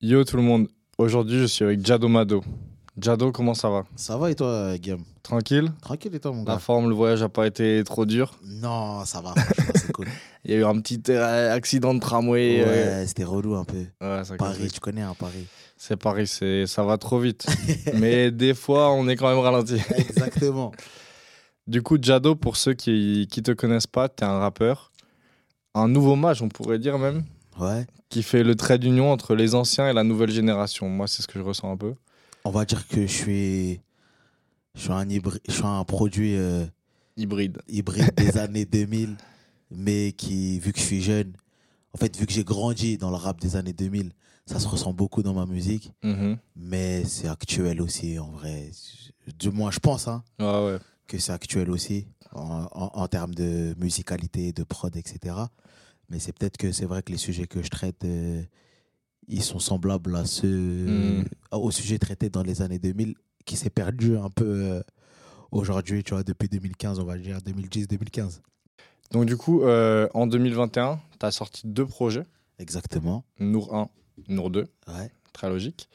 Yo tout le monde, aujourd'hui je suis avec Jado Mado. Jado, comment ça va? Ça va et toi, Guillaume? Tranquille? Tranquille et toi, mon La gars? forme, le voyage a pas été trop dur? Non, ça va, c'est cool. Il y a eu un petit euh, accident de tramway. ouais, euh, c'était relou un peu. ouais, ça Paris, complique. tu connais, hein, Paris. C'est Paris, ça va trop vite. Mais des fois, on est quand même ralenti. Exactement. Du coup, Jado, pour ceux qui qui te connaissent pas, tu es un rappeur, un nouveau mage, on pourrait dire même, Ouais. qui fait le trait d'union entre les anciens et la nouvelle génération. Moi, c'est ce que je ressens un peu. On va dire que je suis, je suis, un, hybri- je suis un produit euh, Hybride. hybride des années 2000, mais qui, vu que je suis jeune, en fait, vu que j'ai grandi dans le rap des années 2000, ça se ressent beaucoup dans ma musique, Mhm. mais c'est actuel aussi, en vrai. Du moins, je pense, hein. Ouais. que c'est actuel aussi en, en- en termes de musicalité, de prod, etc. Mais c'est peut-être que c'est vrai que les sujets que je traite, euh, ils sont semblables à ceux, Mm. aux sujets traités dans les années 2000, qui s'est perdu un peu euh, aujourd'hui, tu vois, depuis 2015, on va dire 2010-2015. Donc du coup, euh, en 2021, tu as sorti deux projets, Exactement. Nour 1, Nour 2, Ouais. très logique.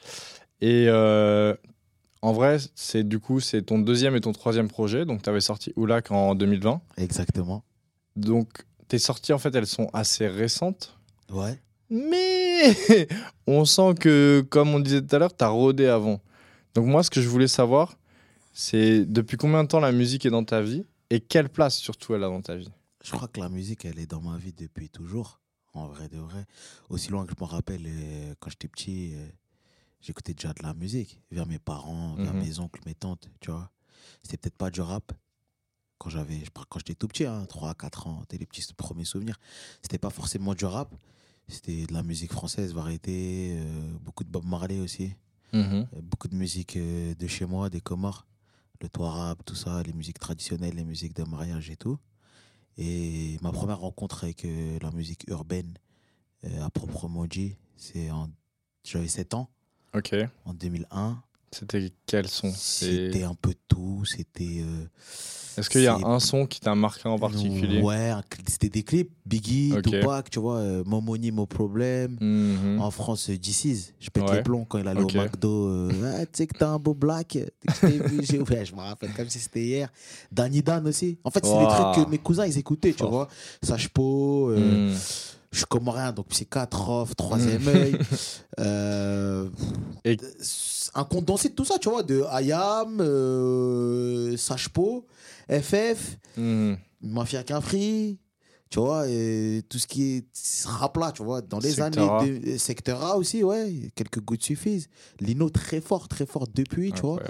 Et en vrai, c'est du coup, c'est ton deuxième et ton troisième projet. Donc tu avais sorti Oulak en 2020. Exactement. Donc tes sorties, en fait, elles sont assez récentes. Ouais. Mais on sent que, comme on disait tout à l'heure, tu as rodé avant. Donc moi, ce que je voulais savoir, c'est depuis combien de temps la musique est dans ta vie et quelle place surtout elle a dans ta vie? Je crois que la musique, elle est dans ma vie depuis toujours, en vrai de vrai. Aussi loin que je me rappelle, euh, quand j'étais petit, euh, j'écoutais déjà de la musique, vers mes parents, vers Mhm. mes oncles, mes tantes, tu vois. C'était peut-être pas du rap. Quand j'avais, quand j'étais tout petit, hein, 3 4 ans, c'était les petits premiers souvenirs. C'était pas forcément du rap, c'était de la musique française, variété, euh, beaucoup de Bob Marley aussi. Mhm. Euh, beaucoup de musique euh, de chez moi, des Comores, le rap, tout ça, les musiques traditionnelles, les musiques de mariage et tout. Et ma première rencontre avec euh, la musique urbaine, à proprement dit, c'est en. J'avais 7 ans, Ok. en 2001. C'était quel son C'était un peu tout, c'était. euh, Est-ce qu'il y a un son qui t'a marqué en particulier? Ouais, c'était des clips. Biggie. Tupac, tu vois, euh, Mon Money, Mon Problème. Mhm. En France, euh, DC's, je pète Ouais. les plombs quand il allait au McDo. euh, Ah, tu sais que t'as un beau black. Je t'ai vu, j'ai- ouais, je me rappelle comme si c'était hier. Danny Dan aussi. En fait, c'est des trucs que mes cousins, ils écoutaient, tu vois. Sage Po, euh, Mhm. Je suis comorien, donc psychiatre, off, troisième œil. Euh, Et- un condensé de tout ça, tu vois, de Ayam, euh, Sage Po, FF, Mhm. Mafia qu'un free, tu vois, et tout ce qui est rap là, tu vois, dans les Secteur années. De, Secteur A aussi, ouais, quelques gouttes suffisent. Lino très fort, très fort depuis, tu vois.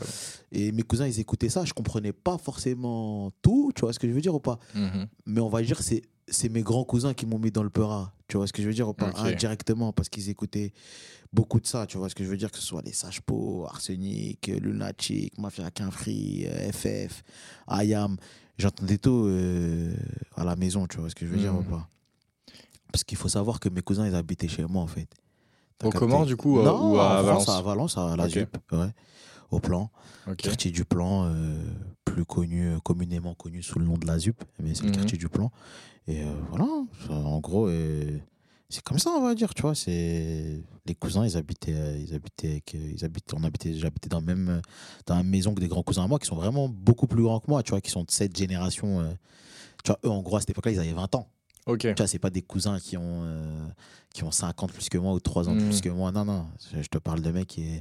Et mes cousins, ils écoutaient ça, je comprenais pas forcément tout, tu vois ce que je veux dire ou pas. Mhm. Mais on va dire, c'est c'est mes grands cousins qui m'ont mis dans le peura, tu vois ce que je veux dire pas? Ok. Indirectement, parce qu'ils écoutaient beaucoup de ça, tu vois ce que je veux dire, que ce soit les Sage Po, Arsenic, Lunatic, Mafia qu'un free, euh, FF, Ayam. J'entendais tout euh, à la maison, tu vois ce que je veux dire ou pas? Parce qu'il faut savoir que mes cousins, ils habitaient chez moi, en fait. Au Comores, du coup, euh, Non, ou à en France, Valence? à Valence, à la. ZUP, ouais. Au plan. Quartier du Plan, euh, plus connu, communément connu sous le nom de la ZUP, mais c'est le quartier du Plan. Et euh, voilà, en gros, euh, c'est comme ça, on va dire, tu vois. C'est les cousins, ils habitaient, euh, ils habitaient, avec, ils habitaient, on habitait, j'habitais dans le même, dans la même maison que des grands cousins à moi, qui sont vraiment beaucoup plus grands que moi, tu vois, qui sont de cette génération. euh, tu vois, eux, en gros, à cette époque-là, ils avaient 20 ans. Ok. Tu vois, c'est pas des cousins qui ont, euh, qui ont 50 plus que moi ou 3 ans de Mhm. plus que moi. Non, non. Je, je te parle de mecs qui,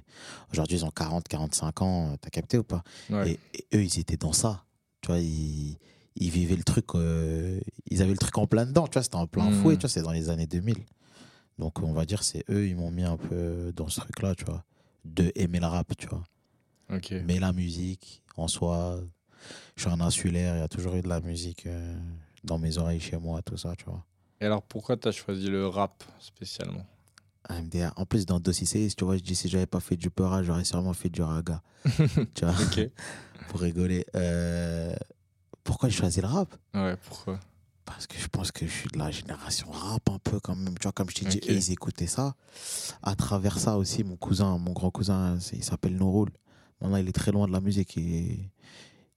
aujourd'hui, ils ont 40, 45 ans. T'as capté ou pas? Ouais. et, et eux, ils étaient dans ça. Tu vois, ils, ils vivaient le truc. euh, ils avaient le truc en plein dedans. Tu vois, c'était en plein Mhm. fouet. Tu vois, c'est dans les années 2000. Donc, on va dire, c'est eux, ils m'ont mis un peu dans ce truc-là, tu vois. De aimer le rap, tu vois. Ok. Mais la musique, en soi, je suis un insulaire. Il y a toujours eu de la musique euh, dans mes oreilles chez moi, tout ça, tu vois. Et alors, pourquoi t'as choisi le rap spécialement? MDR. En plus, dans Dossier CS, tu vois, je dis si j'avais pas fait du peur, j'aurais sûrement fait du raga. tu vois, pour rigoler. Euh, pourquoi j'ai choisi le rap? Ouais, pourquoi? Parce que je pense que je suis de la génération rap un peu quand même. Tu vois, comme je t'ai dit, Ok. eux, ils écoutaient ça. À travers ça aussi, mon cousin, mon grand cousin, c'est- il s'appelle Nouroul. Maintenant, il est très loin de la musique. Et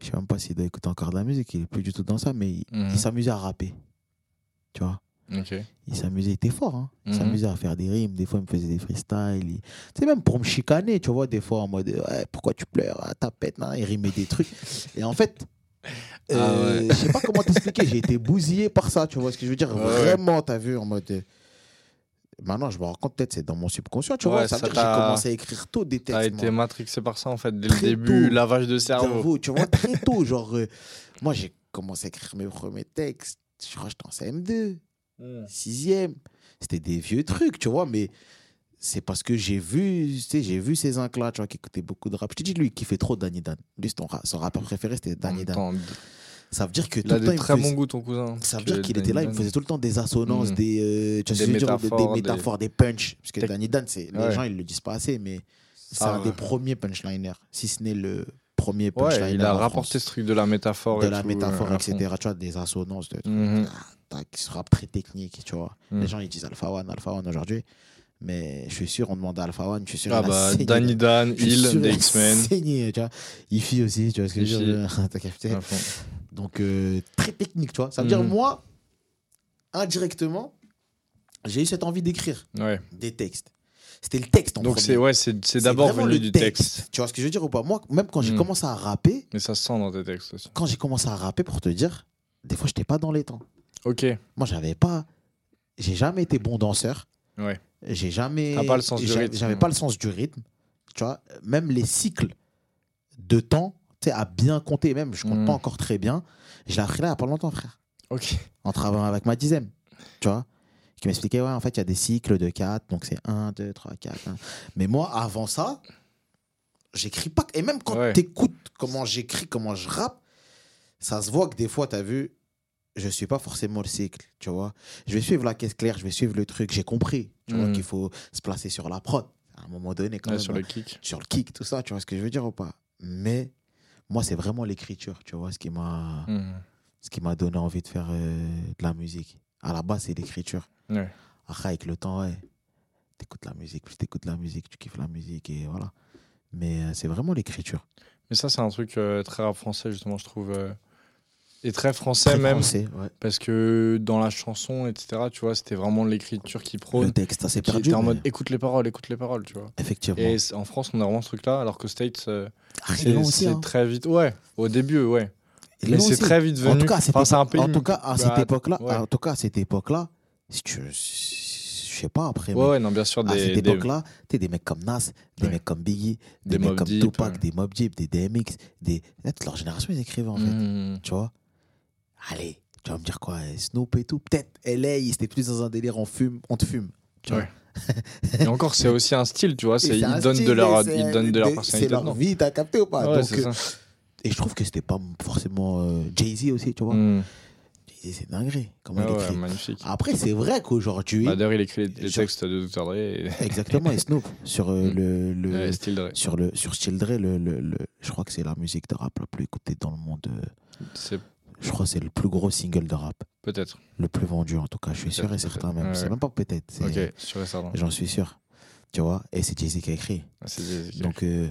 je sais même pas s'il doit écouter encore de la musique. Il est plus du tout dans ça, mais il, Mhm. il s'amusait à rapper. Tu vois? Il s'amusait, il était fort. Hein. Il Mhm. s'amusait à faire des rimes. Des fois, il me faisait des freestyles. Il- sais, même pour me chicaner, tu vois, des fois, en mode ouais, pourquoi tu pleures? Ah, Tapette, nan, il rimait des trucs. Et en fait, Ah euh, ouais. je sais pas comment t'expliquer. J'ai été bousillé par ça, tu vois ce que je veux dire Ouais. Vraiment, t'as vu, en mode. euh, Maintenant, je me rends compte, peut-être, c'est dans mon subconscient, tu Ouais, vois. Ça ça veut dire que j'ai commencé à écrire tôt des textes. T'as été matrixé par ça en fait dès le début, tôt. lavage de cerveau. Cerveau, tu vois, très tôt. Genre, euh, moi, j'ai commencé à écrire mes premiers textes. Je crois que j'étais en CM2, Mm. sixième. C'était des vieux trucs, tu vois, mais c'est parce que j'ai vu, tu sais, j'ai vu ces incs-là, tu vois, qui écoutaient beaucoup de rap. Je te dis, lui, qui fait trop Danny Dan. Lui, son, ra- son rappeur préféré, c'était Danny Dan. Ça veut dire que tout a le temps, des il me très faisait- bons goûts ton cousin. Ça veut dire qu'il était là, il me faisait tout le temps des assonances, Mm. des, euh, tu Des dire, des- des, métaphores, des- métaphores, punchs. Parce que Danny Dan, c'est, les Ouais. gens, ils le disent pas assez, mais c'est un des premiers punchliners, si ce n'est le premier Ouais, punchliner. il a rapporté France. ce truc de la métaphore. de et la tout, métaphore, euh, etc. Tu vois, des assonances, de, tac, ce rap très technique, tu vois. Les gens, ils disent Alpha One, Alpha One aujourd'hui. Mais je suis sûr, on demande à Alpha One, je suis sûr, Ah bah. Danny Dan, Hill, des X-Men. saigné, tu vois. Ifi aussi, tu vois ce que je veux dire T'as capté. Donc, euh, très technique, tu vois. Ça veut dire, Mhm. moi, indirectement, j'ai eu cette envie d'écrire Ouais. des textes. C'était le texte en Donc c'est ouais, c'est d'abord venu du texte. Tu vois ce que je veux dire ou pas? Moi, même quand j'ai Mm. commencé à rapper, Mais ça se sent dans tes textes aussi. quand j'ai commencé à rapper, pour te dire, des fois, j'étais pas dans les temps. Ok. Moi, j'avais pas. J'ai jamais été bon danseur. Ouais. J'ai jamais. Pas le sens du rythme. J'avais pas le sens du rythme. Tu vois, même les cycles de temps, tu sais, à bien compter, même, je compte Mm. pas encore très bien. Je l'ai appris là il y a pas longtemps, frère. Ok. En travaillant avec ma dizaine. Tu vois Qui m'expliquait, ouais, en fait, il y a des cycles de 4, donc c'est 1, 2, 3, 4. Mais moi, avant ça, j'écris pas. Et même quand Ouais. tu écoutes comment j'écris, comment je rappe, ça se voit que des fois, tu as vu, je suis pas forcément le cycle, tu vois. Je vais suivre la caisse claire, je vais suivre le truc, j'ai compris, tu vois, Mhm. qu'il faut se placer sur la prod. À un moment donné, quand Ouais, même, sur hein, le kick. sur le kick, tout ça, tu vois ce que je veux dire ou pas Mais moi, c'est vraiment l'écriture, tu vois, ce qui m'a ce qui m'a donné envie de faire euh, de la musique. À la base, c'est l'écriture. Ouais. Après, avec le temps, ouais, t'écoutes la musique, plus t'écoutes la musique, tu kiffes la musique et voilà. Mais euh, c'est vraiment l'écriture. Mais ça, c'est un truc euh, très rap français, justement, je trouve. Et très français Très même. français, ouais. Parce que dans la chanson, etc., tu vois, c'était vraiment l'écriture qui prône. Le texte, Qui perdu. en mais mode écoute les paroles, écoute les paroles, tu vois. Effectivement. Et c'est- en France, on a vraiment ce truc-là, alors que States, euh, Ah, c'est c'est hein. très vite. Ouais, au début, ouais. Et Mais c'est très vite venu. En tout cas, Enfin, c'est un pays. en tout cas, à cette époque-là, ouais. en tout cas, à cette époque-là, si tu, je sais pas après, Ouais, non, bien sûr, à des. cette des- époque-là, t'es des mecs comme Nas, des Ouais. mecs comme Biggie, des, Des mecs comme Deep, Tupac, ouais. des Mob Deep, des DMX, des toute leur génération ils écrivaient en fait. Mhm. tu vois. Allez, tu vas me dire quoi, euh, Snoop et tout. Peut-être LA, c'était plus dans un délire, on fume, on te fume. Tu vois. Ouais. Et encore, c'est aussi un style, tu vois. C'est- c'est Ils donnent de leur, c'est- ils donnent de leur C'est personnalité. leur dedans. vie, t'as capté ou pas? Ouais, Donc, c'est euh. Et je trouve que c'était pas forcément euh, Jay-Z aussi, tu vois. Mhm. Jay-Z, c'est dingue. Comment Ouais, il ouais, écrit. magnifique. Après, c'est vrai qu'aujourd'hui, Bah, D'ailleurs, il écrit les, textes de Dr. Dre et exactement, et Snoop, sur euh, Mm. le. le Dre. sur le sur Dre, le, le, le- je crois que c'est la musique de rap la plus écoutée dans le monde. C'est Je crois que c'est le plus gros single de rap, peut-être. le plus vendu en tout cas. Je suis sûr et certain même. C'est même pas peut-être. Ok, sûr et certain. J'en suis sûr. Tu vois, et c'est Jay-Z qui a écrit. Ah, Donc, euh,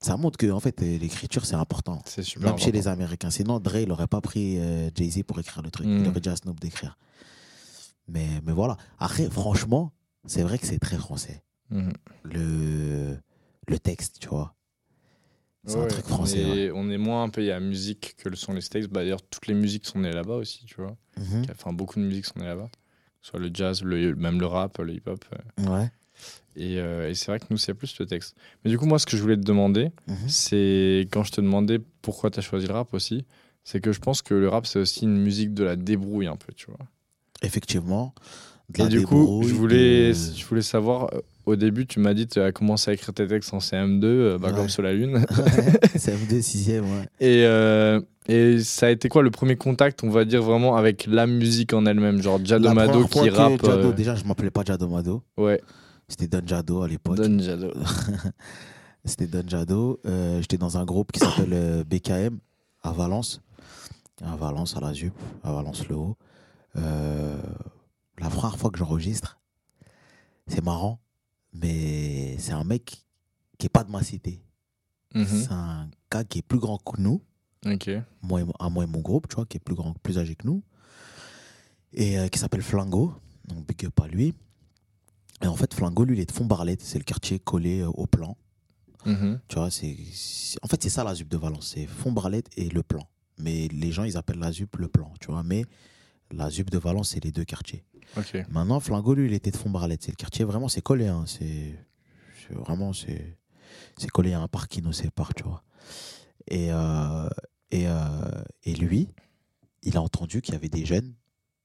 ça montre que en fait, l'écriture, c'est important. c'est super. Même chez les. Américains. Sinon, Dre, il n'aurait pas pris euh, Jay-Z pour écrire le truc. Il aurait dit à Snoop d'écrire. Mais, mais voilà. Après, franchement, c'est vrai que c'est très français. Mhm. Le, le texte, tu vois. C'est un truc français. On ouais. est, on est moins un pays à musique que le sont les States. Bah, D'ailleurs, toutes les musiques sont nées là-bas aussi, tu vois. Mhm. Enfin, beaucoup de musiques sont nées là-bas. Soit le jazz, le, même le rap, le hip-hop. euh. Ouais. Et, euh, et c'est vrai que nous, c'est plus le texte. Mais du coup, moi, ce que je voulais te demander, Mhm. c'est quand je te demandais pourquoi tu as choisi le rap aussi, c'est que je pense que le rap, c'est aussi une musique de la débrouille un peu, tu vois. Effectivement. de Et la du coup, je voulais, de- je voulais savoir, euh, au début, tu m'as dit que tu as commencé à écrire tes textes en CM2, euh, bah, Ouais. comme sur la Lune. c'est M2, 6ème, ouais. Et, euh, et ça a été quoi le premier contact, on va dire, vraiment avec la musique en elle-même Genre Jadomado qui rappe. Jado- euh, Déjà, je m'appelais pas Jadomado. Ouais, C'était Don Jado à l'époque. Don Jado. C'était Don Jado. Euh, J'étais dans un groupe qui s'appelle BKM à Valence. À Valence, à la ZUP, à Valence-le-Haut. La première fois que j'enregistre, c'est marrant, mais c'est un mec qui est pas de ma cité. Mhm. C'est un gars qui est plus grand que nous, moi et, à moi et mon groupe, tu vois, qui est plus grand, plus âgé que nous. et euh, qui s'appelle Flingo. Donc, big up à lui. Et en fait, Flingo, lui, il est de Font-Barlette. C'est le quartier collé euh, au plan. Mhm. Tu vois, c'est, c'est- en fait, c'est ça la ZUP de Valence. C'est Font-Barlette et le plan. Mais les gens, ils appellent la ZUP le plan, tu vois. Mais la ZUP de Valence, c'est les deux quartiers. Maintenant, Flingo, lui, il était de Font-Barlette. C'est le quartier, vraiment, c'est collé. hein. C'est, vraiment, c'est, collé à un parc qui nous sépare, tu vois. Et, euh, et, euh, et lui, il a entendu qu'il y avait des jeunes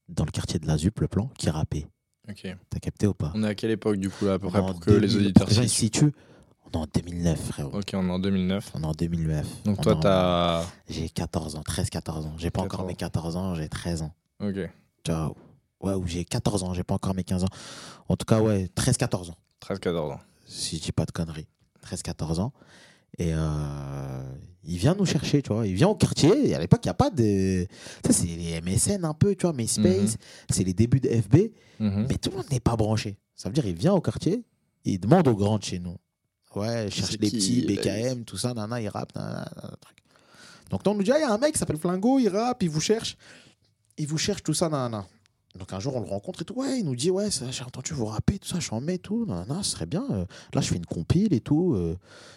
dans le quartier de la ZUP, le plan, qui rappaient. Ok. T'as capté ou pas? On est à quelle époque du coup là, à peu près pour que les 2000 auditeurs les se situent. On est en 2009, frérot. Ok, on est en 2009. On est en 2009. Donc On toi, en- t'as. J'ai 14 ans, 13-14 ans. J'ai pas 14 encore mes 14 ans, j'ai 13 ans. Ok. Vois, ouais, ou j'ai 14 ans, j'ai pas encore mes 15 ans. En tout cas, ouais, 13-14 ans, 13-14 ans. si je dis pas de conneries. 13-14 ans. Et euh, il vient nous chercher, tu vois. Il vient au quartier. Et à l'époque, il n'y a pas de. Sais, c'est les MSN un peu, tu vois, MySpace. C'est les débuts de FB. Mhm. Mais tout le monde n'est pas branché. Ça veut dire, il vient au quartier, il demande aux grands de chez nous. Ouais, je cherche qui, petits, BKM, tout ça, nana, il rappe, nana, nana, truc. Donc, on nous dit, ah, il y a un mec qui s'appelle Flingo, il rappe, il vous cherche. Il vous cherche, tout ça, nana. Donc, un jour, on le rencontre et tout. Ouais, il nous dit, ouais, j'ai entendu vous rapper, tout ça, je suis en mai, tout. Nana, ce serait bien. euh, là, je fais une compile et tout. euh,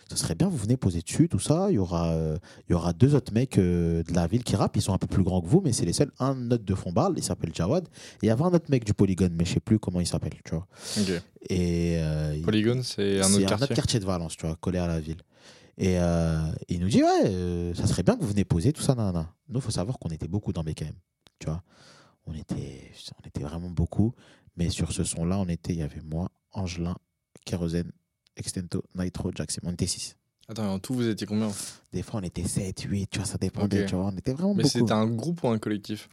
ça serait bien, vous venez poser dessus, tout ça. Il y aura, euh, il y aura deux autres mecs euh, de la ville qui rappent. Ils sont un peu plus grands que vous, mais c'est les seuls. Un autre de Fondbarle, il s'appelle Jawad. Et il y avait un autre mec du Polygone, mais je sais plus comment il s'appelle, tu vois. Ok. Et Polygone, c'est un c'est autre quartier. de Valence, tu vois, collé à la ville. Et il nous dit, ouais, ça serait bien que vous venez poser, tout ça, nanana. Nous, il faut savoir qu'on était beaucoup dans BKM, tu vois. On était, on était vraiment beaucoup. Mais sur ce son-là, on était, il y avait moi, Angelin, Kérosène, Extento, Nitro, Jackson. On était 6. Attends, en tout, vous étiez combien Des fois, on était 7, 8, tu vois, ça dépendait, tu vois. On était vraiment Mais beaucoup. c'était un groupe ou un collectif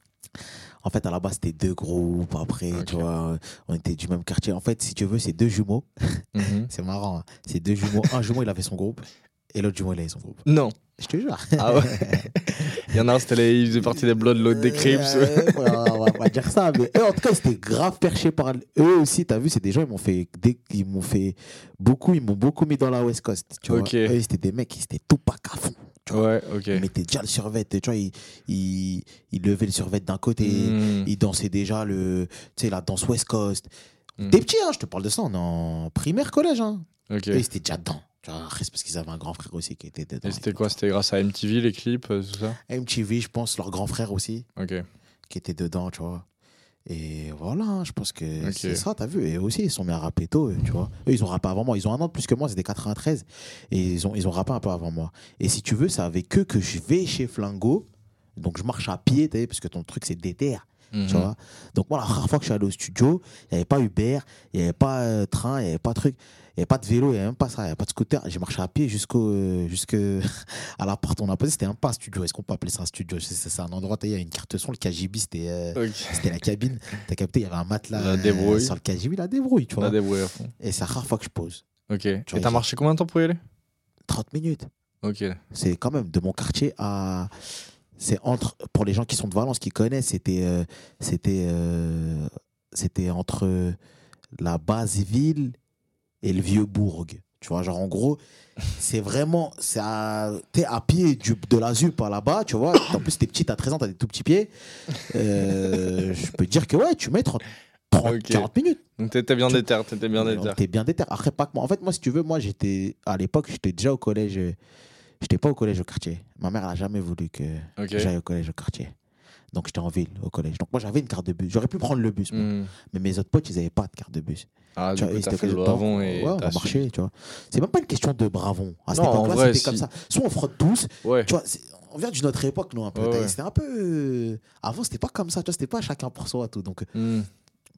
En fait, à la base, c'était deux groupes. Après, tu vois, on était du même quartier. En fait, si tu veux, c'est deux jumeaux. Mhm. C'est marrant. hein. C'est deux jumeaux. Un jumeau, il avait son groupe. Et l'autre jumeau, il avait son groupe. Non. Je te jure. Ah ouais Il y en a un, c'était les... il faisait partie des Blood, l'autre des Crips. Euh, on va pas dire ça, mais eux, en tout cas, c'était grave perché par eux aussi. T'as vu, c'est des gens, ils m'ont fait, des- ils m'ont fait beaucoup, ils m'ont beaucoup mis dans la West Coast. Tu vois, eux, c'était des mecs qui étaient tout pas à fond. Tu vois, Ouais, ok. ils mettaient déjà le survêt. Tu vois, ils, ils, ils levaient le survêt d'un côté, Mhm. ils dansaient déjà le, tu sais, la danse West Coast. Mhm. T'es petit, hein, je te parle de ça, on est en primaire, collège. Hein. Ok. Eux, ils étaient déjà dedans. Tu parce qu'ils avaient un grand frère aussi qui était dedans. Et c'était quoi C'était grâce à MTV, les clips, euh, tout ça MTV, je pense, leur grand frère aussi. Ok. qui était dedans, tu vois. Et voilà, hein, je pense que Ok. c'est ça, t'as vu. Et aussi, ils sont mis à rapper tôt, tu vois. Eux, ils ont rappé avant moi. Ils ont un an de plus que moi, c'était 93. Et ils ont, ils ont rappé un peu avant moi. Et si tu veux, c'est avec eux que je vais chez Flingo. Donc, je marche à pied, t'as vu, parce que ton truc, c'est déter, Mhm. tu vois. Donc, moi, la première fois que je suis allé au studio, il n'y avait pas Uber, il n'y avait pas euh, train, il n'y avait pas truc. Il n'y avait pas de vélo, il n'y avait même pas ça, il n'y avait pas de scooter. J'ai marché à pied jusqu'au, euh, jusque à la porte où on a posé. C'était un pas un studio. Est-ce qu'on peut appeler ça un studio? C'est un endroit, t'as il y a une carte son, le KGB, c'était. euh, c'était la cabine. T'as capté, il y avait un matelas sur le KGB, la débrouille, tu vois. à fond. Et c'est la rare fois que je pose. Ok. Et vois, t'as j'ai- marché combien de temps pour y aller? 30 minutes. Ok. C'est quand même de mon quartier à. C'est entre. Pour les gens qui sont de Valence, qui connaissent, c'était. euh, c'était. euh, c'était entre la base ville et le vieux bourg. Tu vois, genre en gros, c'est vraiment. À. T'es à pied du, de la ZUP à là-bas, tu vois. En plus, t'es petit, t'as 13 ans, t'as des tout petits pieds. Euh, je peux te dire que ouais, tu mets 30, 30 Ok. 40 minutes. Donc t'étais bien déter, t'étais bien déter. T'es bien déter. Après, pas que moi. En fait, moi, si tu veux, moi, j'étais. À l'époque, j'étais déjà au collège. Euh, J'étais pas au collège au quartier. Ma mère, elle a jamais voulu que j'aille au collège au quartier. Donc, j'étais en ville, au collège. Donc, moi, j'avais une carte de bus. J'aurais pu prendre le bus. Mhm. Mais mes autres potes, ils avaient pas de carte de bus. Ah, Tu vois, coup, étaient fait le bravon et Ouais, on a marché, tu vois. C'est même pas une question de bravon. À cette en époque-là, c'était comme si. ça. Soit on frotte tous. Ouais. Tu vois, on vient d'une autre époque, nous, un peu. Ouais. C'était un peu. euh, Avant, c'était pas comme ça. Tu vois, c'était pas chacun pour soi, tout. Donc, Mhm.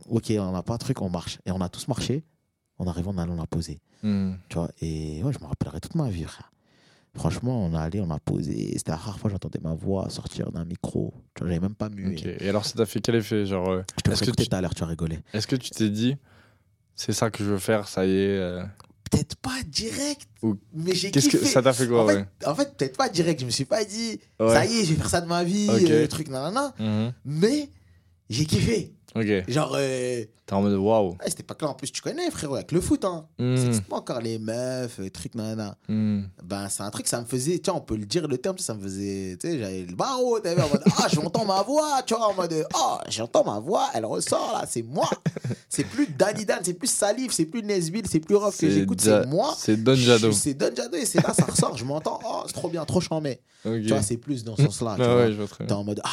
ok, on n'a pas un truc, on marche. Et on a tous marché. On arrive, on allait, on a posé. Mhm. Tu vois, et ouais, je me rappellerai toute ma vie, frère. Franchement, on est allé, on a posé. C'était la rare fois que j'entendais ma voix sortir d'un micro. J'avais même pas mué. Et alors, ça t'a fait quel effet Genre, euh, Je te Est-ce que tu- tout à l'heure, tu vas rigoler. est-ce que tu t'es dit, c'est ça que je veux faire, ça y est euh, Peut-être pas direct, Ou- mais j'ai Qu'est-ce kiffé. que ça t'a fait quoi en, fait, en fait, peut-être pas direct. Je me suis pas dit, Ouais. ça y est, je vais faire ça de ma vie, euh, truc, nanana. Mhm. Mais J'ai kiffé. Ok. Genre, euh, T'es en mode waouh. ouais, c'était pas clair. En plus, tu connais, frérot, avec le foot, hein. Hmm, C'est pas encore les meufs, les trucs, nanana. hmm. Ben, c'est un truc, ça me faisait, vois, on peut le dire, le terme, ça me faisait, tu sais, j'avais le barreau, vu, en mode, ah, j'entends ma voix, tu vois, en mode, ah, j'entends ma voix, elle ressort là, c'est moi. C'est plus Danny Dan, c'est plus Salif, c'est plus Nesbill, c'est plus Rof que j'écoute, c'est moi. C'est Don Jado. C'est Don Jado et c'est là, ça ressort, je m'entends, oh, c'est trop bien, trop chambé. Tu vois, c'est plus dans ce sens-là, Ah ouais, je vois très T'es en mode, ah,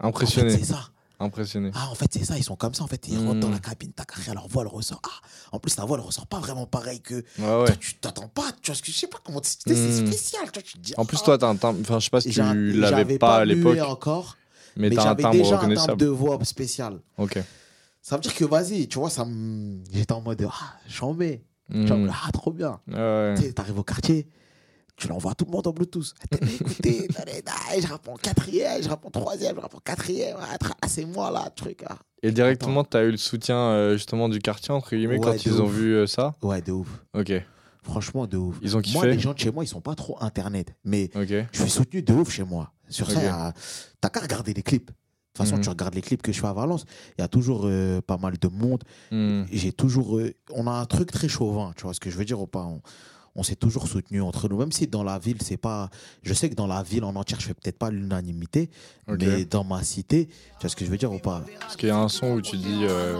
en fait, Impressionné. c'est ça. Impressionné. Ah, en fait, c'est ça, ils sont comme ça, en fait, ils Mm. rentrent dans la cabine, ta carrière, leur voix, elle ressort. Ah, en plus, ta voix, elle ressort pas vraiment pareil que. Ouais, Toi, tu t'attends pas, tu vois, ce que je sais pas comment. C'est Mm. spécial, tu vois, tu te dis. En plus, ah, toi, t'as un timbre. Enfin, je sais pas si tu l'avais j'avais pas à l'époque, encore, mais mais, j'avais déjà un timbre de voix spécial. Ok. Ça veut dire que, vas-y, tu vois, ça. J'étais en mode, ah. Tu Hmm. vois, ah, trop bien. Ouais. Tu sais, t'arrives au quartier, tu l'envoies à tout le monde en Bluetooth. Allez, allez, je réponds quatrième, je réponds troisième, je réponds quatrième. Ah, ah, c'est moi là, truc. ah. Et directement, t'as eu le soutien euh, justement du quartier, entre guillemets, Ouais, quand ils ont vu euh, ça? Ouais, de ouf. Ok. Franchement, de ouf. Ils ont Moi, kiffé? les gens de chez moi, ils sont pas trop internet. Mais je suis soutenu de ouf chez moi. Sur ça, a- t'as qu'à regarder les clips. De toute façon, Mhm. tu regardes les clips que je fais à Valence, il y a toujours euh, pas mal de monde. Hmm. J'ai toujours. euh, on a un truc très chauvin, tu vois ce que je veux dire ou pas? On, on s'est toujours soutenu entre nous, même si dans la ville, c'est pas. Je sais que dans la ville en entière, je fais peut-être pas l'unanimité, mais dans ma cité, tu vois ce que je veux dire ou pas? Parce qu'il y a un son où tu dis euh,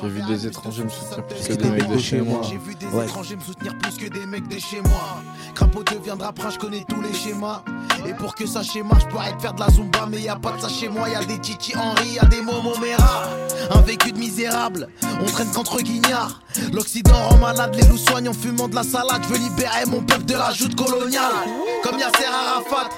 J'ai vu des étrangers me soutenir plus que que des mecs de chez moi. J'ai vu des Ouais. étrangers me soutenir plus que des mecs de chez moi. Crapaud deviendra prince, je connais tous les schémas. Et pour que ça schéma, je pourrais te faire de la zumba, mais y a pas de ça chez moi. Y a des Titi Henry, y a des Momo Mera. Un vécu de misérable, on traîne contre guignards. L'Occident rend malade, les loups soignent en fumant de la salade. Je veux libérer mon peuple de la joute coloniale. Comme Yasser Arafat,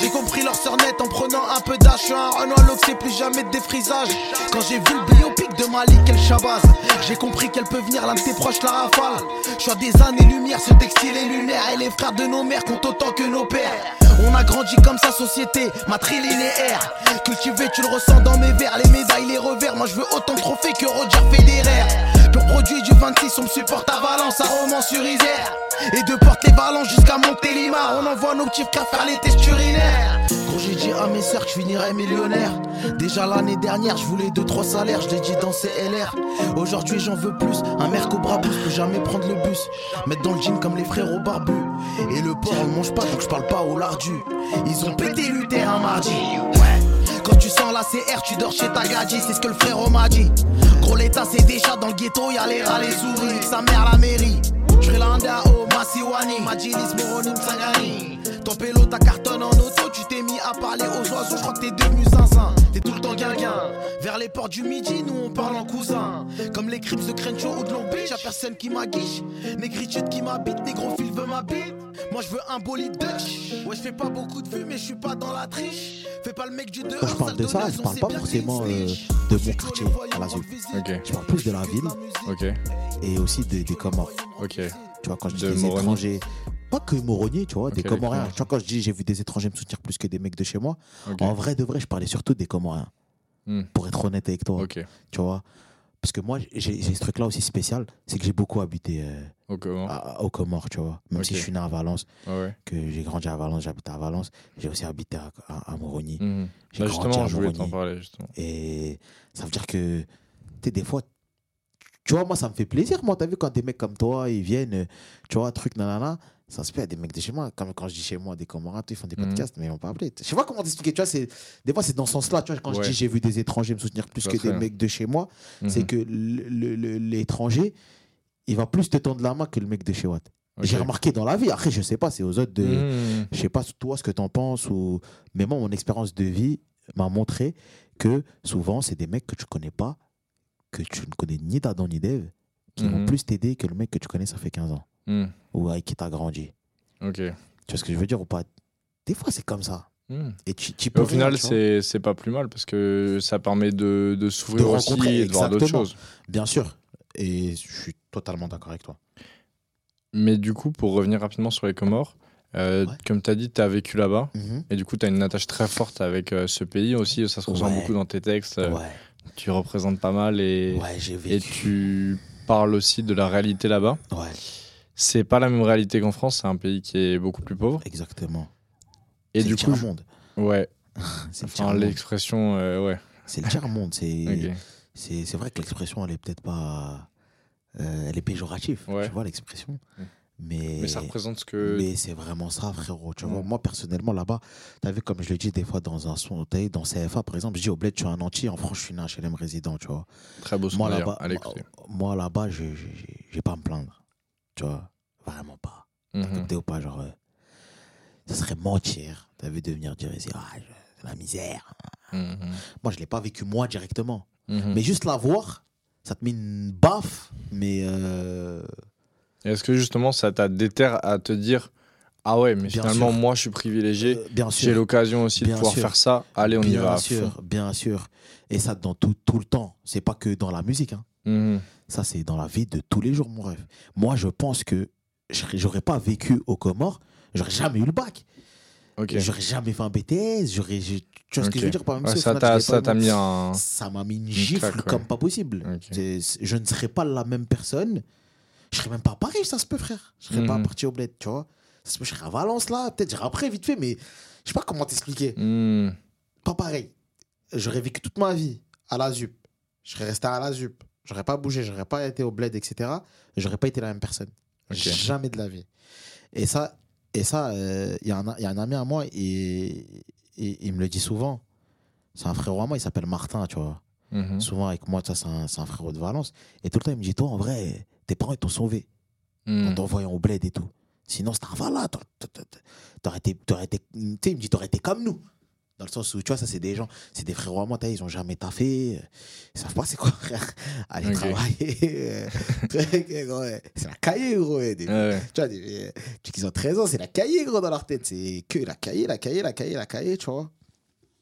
j'ai compris leur sœur nette en prenant un peu d'âge. Je suis un Renoir Lox, c'est plus jamais de défrisage. Quand j'ai vu le biopic de Malik El Shabazz, j'ai compris qu'elle peut venir l'un de tes proches la rafale. Je suis à des années-lumière, ce textile est lunaire. Et les frères de nos mères comptent autant que nos pères. On a grandi comme sa société, matrilinéaire. Cultivé, tu le ressens dans mes vers, les médailles, les revers. Moi je veux autant de trophées que Roger Federer. Pur produit du 26, on me supporte à Valence, à Romans sur Isère. Et de porte les ballons jusqu'à Montélimar, on envoie nos petits frères faire les tests urinaires. Gros, j'ai dit à mes sœurs que je finirais millionnaire. Déjà l'année dernière, je voulais 2-3 salaires, je l'ai dit dans CLR. Aujourd'hui, j'en veux plus. Un au bras boost, peux jamais prendre le bus. Mettre dans le jean comme les frérots barbus. Et le porc, on mange pas, donc je parle pas au lardu. Ils ont pété Luther un mardi. Quand tu sens la CR, tu dors chez ta gadji, c'est ce que le frérot m'a dit. Gros, l'état, c'est déjà dans le ghetto, y'a les rats, les souris, sa mère, la mairie. Sri Lanka, oh, Masiwani, Sangani. Ton pélo, ta cartonne en auto, tu t'es à parler aux oiseaux, je crois que t'es devenu zinzin. T'es tout le temps guinguin. Vers les portes du midi, nous on parle en cousin. Comme les crips de Crenshaw ou de Long Beach, y'a personne qui m'aguiche. Négritude qui m'habite, négrophile veut ma bite. Moi je veux un bolide Dutch. Ouais, je fais pas beaucoup de vues, mais je suis pas dans la triche. Fais pas le mec du dehors. Quand je parle de ça, je parle pas forcément, euh, de mon quartier, à la visite. Je parle plus de la ville Ok. et aussi des, des Comores. Ok. Tu vois, quand je dis De des Moroni. étrangers, pas que Moronier, tu vois, des Comoriens. Tu vois, quand je dis j'ai vu des étrangers me soutenir plus que des mecs de chez moi, en vrai de vrai, je parlais surtout des Comoriens. Hmm. Pour être honnête avec toi, tu vois. Parce que moi, j'ai ce truc-là aussi spécial, c'est que j'ai beaucoup habité euh, Au aux Comores, tu vois. Même si je suis né à Valence, ouais. que j'ai grandi à Valence, j'habite à Valence, j'ai aussi habité à, à, à Moroni. Mhm. J'ai Bah, grandi justement, à je voulais Moroni. t'en parler, justement. Et ça veut dire que, tu sais, des fois, tu vois, moi, ça me fait plaisir. Moi, t'as vu, quand des mecs comme toi, ils viennent, euh, tu vois, truc, nanana, ça se fait à des mecs de chez moi. Comme quand je dis chez moi, des Comoriens, ils font des Mhm. podcasts, mais ils m'ont pas appelé. Je sais pas comment t'expliquer, tu vois, c'est, des fois, c'est dans ce sens-là, tu vois, quand Ouais. je dis j'ai vu des étrangers me soutenir plus que des mecs de chez moi, c'est Mhm. que l'étranger, il va plus te tendre la main que le mec de chez Watt. J'ai remarqué dans la vie, après, je sais pas, c'est aux autres de. Mhm. Je sais pas toi ce que t'en penses, ou... mais moi, mon expérience de vie m'a montré que souvent, c'est des mecs que tu connais pas, que tu ne connais ni d'Adam ni d'Ève, qui vont Mhm. plus t'aider que le mec que tu connais ça fait 15 ans, Mhm. ou avec qui t'as grandi. Ok. Tu vois ce que je veux dire ou pas? Des fois, c'est comme ça. Mhm. Et tu, tu Et peux Au final, c'est c'est pas plus mal parce que ça permet de, de s'ouvrir aussi et de voir d'autres choses. Bien sûr. Et je suis totalement d'accord avec toi. Mais du coup, pour revenir rapidement sur les Comores, euh, Ouais. comme tu as dit, tu as vécu là-bas. Mhm. Et du coup, tu as une attache très forte avec euh, ce pays aussi. Ça se ressent Ouais. beaucoup dans tes textes. euh, Ouais, Tu représentes pas mal et, ouais et tu parles aussi de la réalité là-bas. Ouais, C'est pas la même réalité qu'en France. C'est un pays qui est beaucoup plus pauvre. exactement. Et C'est du le coup, tiers-monde. ouais. C'est le Enfin, l'expression, euh, ouais. C'est le tiers-monde. C'est Ok. c'est c'est vrai que l'expression, elle est peut-être pas. euh, elle est péjorative, Ouais. tu vois, l'expression. Mais, Mais ça représente ce que. mais c'est vraiment ça, frérot. Tu vois, Mm. moi, personnellement, là-bas, tu as vu, comme je le dis des fois dans un son, t'as dans CFA, par exemple, je dis au bled, tu es un entier. En France, je suis un HLM résident, tu vois. Très beau son Moi, là-bas, moi, là-bas, je j'ai pas à me plaindre. Tu vois, vraiment pas. T'as Mhm. capté ou pas Genre, euh, ça serait mentir. T'as vu de venir dire ici, ah, c'est la misère. Mhm. Moi, je l'ai pas vécu moi directement. Mhm. Mais juste la voir, ça te met une baffe. Mais euh, Est-ce que justement ça t'a déterre à te dire Ah ouais, mais Bien finalement, sûr. moi je suis privilégié, euh, bien j'ai l'occasion aussi de Bien pouvoir sûr. faire ça, allez, on y bien va. à sûr, bien sûr. Et ça dans tout, tout le temps. C'est pas que dans la musique. hein. Mhm. Ça, c'est dans la vie de tous les jours, mon rêve. Moi, je pense que j'aurais pas vécu aux Comores, j'aurais jamais eu le bac. Ok. J'aurais jamais fait un BTS. J'aurais, tu vois ce que je veux dire par même Ouais, ça t'a mis un. ça m'a mis une gifle claque, ouais. comme pas possible. Je ne serais pas la même personne. Je serais même pas à Paris, ça se peut, frère. Je serais pas Mhm. parti au bled, tu vois. Ça se peut, je serais à Valence, là. Peut-être j'irai après, vite fait, mais je sais pas comment t'expliquer. Mhm. Pas pareil. J'aurais vécu toute ma vie à la ZUP. Je serais resté à la ZUP. J'aurais pas bougé, j'aurais pas été au bled, etc. J'aurais pas été la même personne. Jamais de la vie. Et ça, et ça, euh, il y, a un- il y a un ami à moi et, et il me le dit souvent. C'est un frérot à moi, il s'appelle Martin, tu vois. Mhm. Souvent avec moi, ça, c'est un, un frérot de Valence. Et tout le temps, il me dit, toi, en vrai, tes parents, ils t'ont sauvé en Mhm. t'envoyant au bled et tout. Sinon, c'était un voilà, t'aurais- été, t'aurais été, tu sais, il me dit, t'aurais été comme nous. Dans le sens où, tu vois, ça, c'est des gens, c'est des frérots à moi, ils ont jamais taffé. Ils savent pas c'est quoi, frère. Aller travailler. c'est la cahier, gros. des- Ouais. tu vois, des- qu'ils ont 13 ans, c'est la cahier, gros, dans leur tête. C'est que la cahier, la cahier, la cahier, la cahier, tu vois.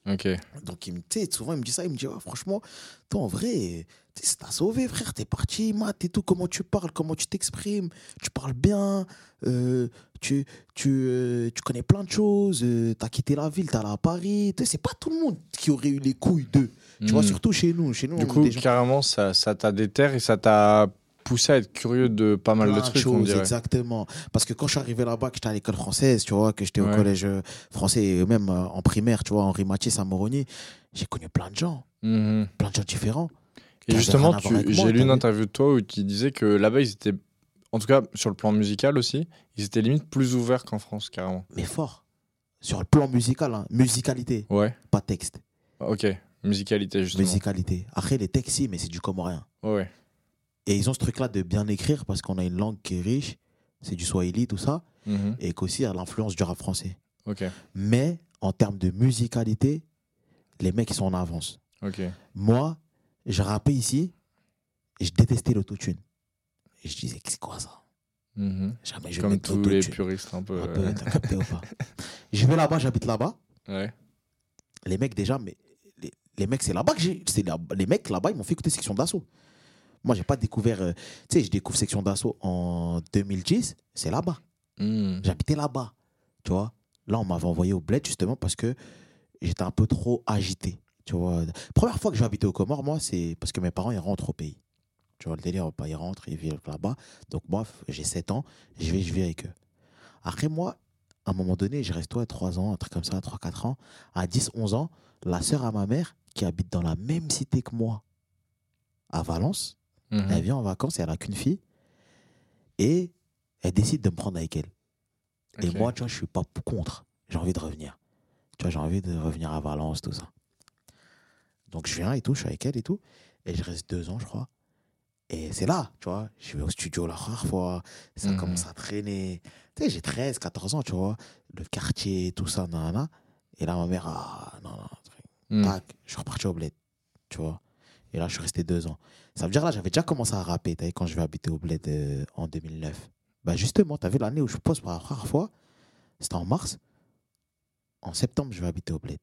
Ok. Donc, il me, tu sais, souvent, il me dit ça, il me dit, Ouais, franchement, toi, en vrai, tu sais, ça t'a sauvé, frère, t'es parti, maths et tout, comment tu parles, comment tu t'exprimes, tu parles bien, euh, tu, tu, euh, tu connais plein de choses, euh, t'as quitté la ville, t'es allé à Paris, c'est pas tout le monde qui aurait eu les couilles d'eux, tu vois, Mhm. surtout chez nous, chez nous, Du on coup, des gens carrément, ça ça t'a déterre et ça t'a poussé à être curieux de pas mal de trucs, exactement. Parce que quand je suis arrivé là-bas, que j'étais à l'école française, tu vois, que j'étais Ouais. au collège euh, français, et même en primaire, tu vois, Henri Mathieu, Saint-Moroni, j'ai connu plein de gens, Mhm. plein de gens différents. Et justement, j'ai lu une interview de toi où tu disais que là-bas, ils étaient, en tout cas sur le plan musical aussi, ils étaient limite plus ouverts qu'en France, carrément. mais fort. Sur le plan musical, hein. musicalité, Ouais, pas texte. ok. Musicalité, justement. Musicalité. Après, les textes, si, mais c'est du comorien. Ouais. Et ils ont ce truc-là de bien écrire parce qu'on a une langue qui est riche, c'est du swahili, tout ça, Mhm. et qu'aussi il y a l'influence du rap français. Ok, Mais en termes de musicalité, les mecs, ils sont en avance. ok. Moi, je rappais ici et je détestais l'autotune. Et je disais, c'est quoi ça? Mhm. Jamais je Comme tous les puristes, un peu. Un peu, t'as capté ou pas? Je vais là-bas, j'habite là-bas. Ouais. les mecs déjà mais les, les mecs c'est là-bas que j'ai là- les mecs là-bas ils m'ont fait écouter section d'assaut moi j'ai pas découvert euh, tu sais je découvre section d'assaut en 2010 c'est là-bas Mhm. j'habitais là-bas tu vois là on m'avait envoyé au bled justement parce que j'étais un peu trop agité tu vois première fois que je vais habiter aux Comores moi c'est parce que mes parents ils rentrent au pays tu vois le délire ils rentrent ils vivent là-bas donc moi j'ai 7 ans je vais je vis avec eux après moi à un moment donné je reste ouais, 3 ans un truc comme ça 3 4 ans à 10 11 ans la sœur à ma mère qui habite dans la même cité que moi à Valence Mhm. elle vient en vacances et elle a qu'une fille et elle décide de me prendre avec elle et moi, tu vois, je suis pas contre. J'ai envie de revenir. Tu vois, j'ai envie de revenir à Valence, tout ça. Donc, je viens et tout, je suis avec elle et tout. Et je reste deux ans, je crois. Et c'est là, tu vois. Je vais au studio la première fois. Ça Mhm. commence à traîner. Tu sais, j'ai 13, 14 ans, tu vois. Le quartier, tout ça, nanana. Et là, ma mère, ah, non, non. Mhm. Tac, je suis reparti au bled. Tu vois. Et là, je suis resté deux ans. Ça veut dire, là, j'avais déjà commencé à rapper, quand je vais habiter au bled euh, en 2009. Bah, justement, t'as vu l'année où je pose pour la première fois? C'était en mars. En septembre, je vais habiter au bled.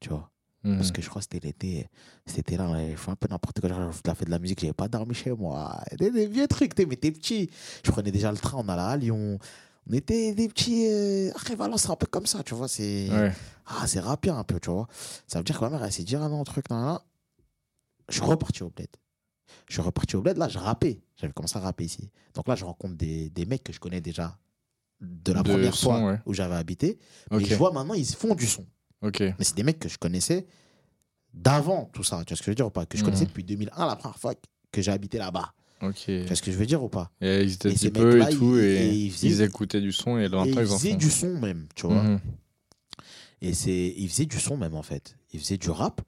Tu vois. Mhm. Parce que je crois que c'était l'été. C'était là, avait fait un peu n'importe quoi. Je fait de la musique, j'avais pas dormi chez moi. Des, des vieux trucs, t'es, mais t'es petit. Je prenais déjà le train, on allait à Lyon. On était des petits. Euh... Après, Valence, c'est un peu comme ça, tu vois. C'est. Ouais. Ah, c'est rapide un peu, tu vois. Ça veut dire que ma mère, elle s'est dit, ah non, truc, nan. Je suis reparti au bled. Je suis reparti au bled, là, je rappais. J'avais commencé à rapper ici. Donc là, je rencontre des, des mecs que je connais déjà de la De première son, fois ouais. où j'avais habité. Et je vois maintenant, ils font du son. Ok. Mais c'est des mecs que je connaissais d'avant tout ça. Tu vois ce que je veux dire ou pas Que je Mhm. connaissais depuis 2001, la première fois que j'ai habité là-bas. Ok. Tu vois ce que je veux dire ou pas? Et ils étaient Et petit peu et tout, ils- et, et ils ils, faisaient- écoutaient du son et dans Et le temps, ils ils en faisaient du son même, tu vois. Mhm. Et c'est, il faisait du son même en fait. Il faisait du rap.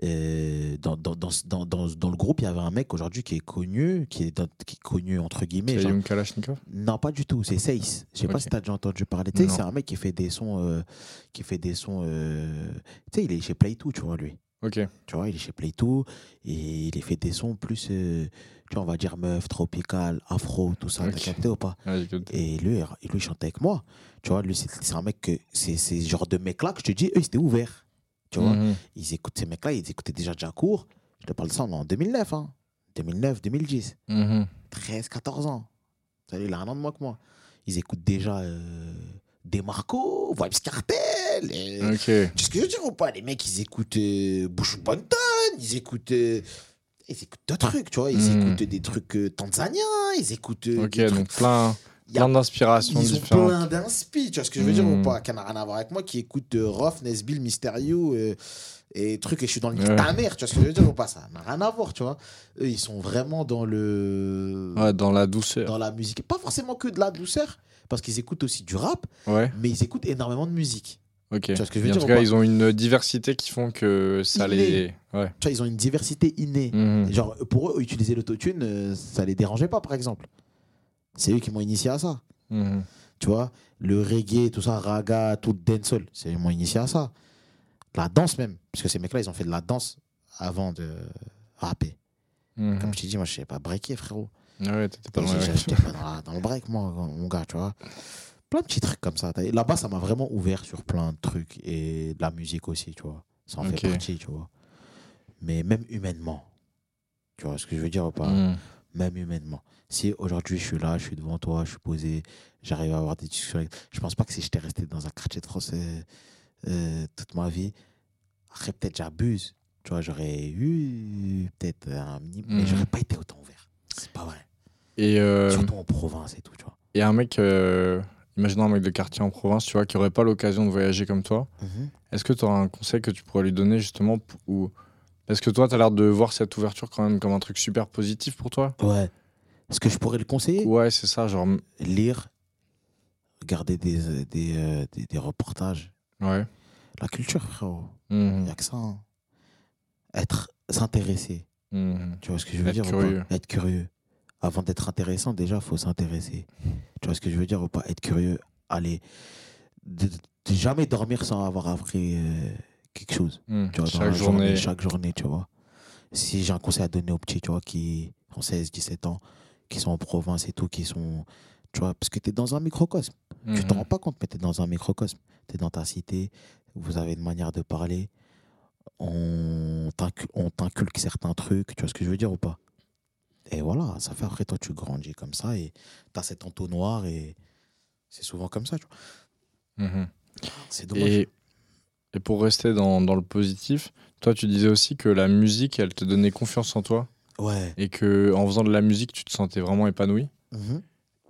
Et dans, dans, dans, dans, le groupe, il y avait un mec aujourd'hui qui est connu, qui est, qui est connu entre guillemets. C'est Kalashnikov Non, pas du tout. C'est Seis. Je sais pas si tu as déjà entendu parler. Tu sais, c'est un mec qui fait des sons. euh, qui fait des sons. euh, Tu sais, il est chez Play 2, tu vois, lui. Ok. Tu vois, il est chez Play 2 et il fait des sons plus. euh, tu vois, on va dire meuf, tropical, afro, tout ça. Ok. T'as capté ou pas? Ouais, capté. Et lui, il chantait avec moi. Tu vois, lui, c'est un mec que. C'est c'est ce genre de mec-là que je te dis, eux, ils étaient ouverts. Tu vois, Mhm. ils écoutent ces mecs-là, ils écoutaient déjà Jacour. Je te parle de ça en 2009, hein. 2009, 2010. Mhm. 13, 14 ans. Savez, il a un an de moins que moi. Ils écoutent déjà euh, Demarco, Vibes Cartel. et- Ok. Tu sais ce que je veux dire ou pas? Les mecs, ils écoutent euh, Bush Banton, ils écoutent. euh, ils écoutent d'autres trucs, tu vois. Ils Mhm. écoutent des trucs euh, tanzaniens, ils écoutent. euh, Ok, des trucs- donc plein, plein d'inspirations différentes. plein d'inspi, tu vois ce que je veux dire Mhm. ou pas Qui n'a rien à voir avec moi, qui écoute euh, Rof, Nesbill, Mysterio euh, et trucs, et je suis dans le Ouais. ta mère, tu vois ce que je veux dire ou pas Ça n'a rien à voir, tu vois. Eux, ils sont vraiment dans le. Ouais, dans la douceur. dans la musique. Pas forcément que de la douceur, parce qu'ils écoutent aussi du rap, Ouais, mais ils écoutent énormément de musique. ok. vois ce que je veux Et en dire tout ou cas, ils ont une diversité qui font que ça les. Ouais. Tu vois, ils ont une diversité innée. Mhm. Genre, pour eux, utiliser l'autotune, euh, ça les dérangeait pas, par exemple. C'est eux qui m'ont initié à ça. Mhm. Tu vois, le reggae, tout ça, raga, tout dancehall, c'est eux qui m'ont initié à ça. La danse même, parce que ces mecs-là, ils ont fait de la danse avant de rapper. Mhm. Comme je t'ai dit, moi, je sais pas breaker, frérot. Ouais, t'étais pas pas dans, la- dans le break, moi, mon gars, tu vois. Plein de petits trucs comme ça. Là-bas, ça m'a vraiment ouvert sur plein de trucs et de la musique aussi, tu vois. Ça en fait partie, tu vois. Mais même humainement, tu vois ce que je veux dire ou pas? Mhm. Même humainement. Si aujourd'hui je suis là, je suis devant toi, je suis posé, j'arrive à avoir des discussions avec... Je pense pas que si j'étais resté dans un quartier de France euh, euh, toute ma vie, après peut-être j'abuse. Tu vois, j'aurais eu peut-être un mini... Mais Mhm. j'aurais pas été autant ouvert. C'est pas vrai. Et, euh, Surtout en province et tout, tu vois. et un mec, euh, imaginons un mec de quartier en province, tu vois, qui aurait pas l'occasion de voyager comme toi, Mhm. est-ce que tu auras un conseil que tu pourrais lui donner justement ou Parce que toi, tu as l'air de voir cette ouverture quand même comme un truc super positif pour toi? Ouais. Est-ce que je pourrais le conseiller Ouais, c'est ça, genre. Lire, regarder des, euh, des, euh, des, des reportages. Ouais. La culture, frérot. Il Mhm. n'y a que ça. hein. Être, s'intéresser. Mhm. Tu vois ce que je veux Être dire curieux. pas? Être curieux. Avant d'être intéressant, déjà, il faut s'intéresser. Tu vois ce que je veux dire ou pas? Être curieux. Aller. De, de jamais dormir sans avoir appris euh, quelque chose. Mhm. Tu vois, Chaque la journée. Chaque journée, tu vois. Si j'ai un conseil à donner aux petits, tu vois, qui ont 16, 17 ans, qui sont en province et tout, qui sont. Tu vois, parce que tu es dans un microcosme. Tu Mhm. t'en rends pas compte, mais tu es dans un microcosme. Tu es dans ta cité, vous avez une manière de parler, on t'incu- on t'inculque certains trucs, tu vois ce que je veux dire ou pas? Et voilà, ça fait après, toi, tu grandis comme ça et tu as cet entonnoir et c'est souvent comme ça, tu vois. Mhm. C'est dommage. Et, et pour rester dans, dans le positif, toi, tu disais aussi que la musique, elle te donnait confiance en toi? Ouais. et que en faisant de la musique, tu te sentais vraiment épanoui. Mhm.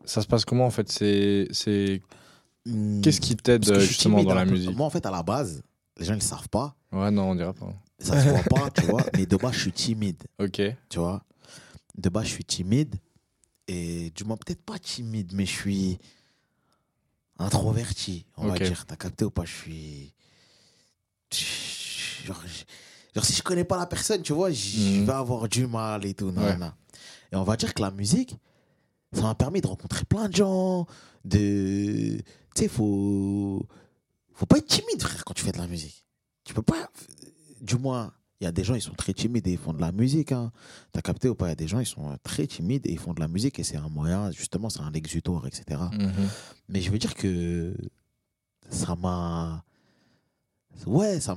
Ça se passe comment en fait? C'est c'est qu'est-ce qui t'aide justement dans la peu. musique? Moi, en fait, à la base, les gens, ils le savent pas. Ouais, non, on dirait pas. Ça se voit pas, tu vois. Mais de base, je suis timide. Ok. tu vois? De base, je suis timide. Et du moins, peut-être pas timide, mais je suis introverti, on Ok. va dire. T'as capté ou pas? Je suis. Genre, genre, si je connais pas la personne, tu vois, je Mhm. vais avoir du mal et tout. Ouais. Et on va dire que la musique, ça m'a permis de rencontrer plein de gens. De. Tu sais, faut. Faut pas être timide, frère, quand tu fais de la musique. Tu peux pas. Du moins, il y a des gens, ils sont très timides et ils font de la musique. Hein. T'as capté ou pas Il y a des gens, ils sont euh, très timides et ils font de la musique et c'est un moyen, justement, c'est un exutoire, etc. Mhm. Mais je veux dire que ça m'a. Ouais, ça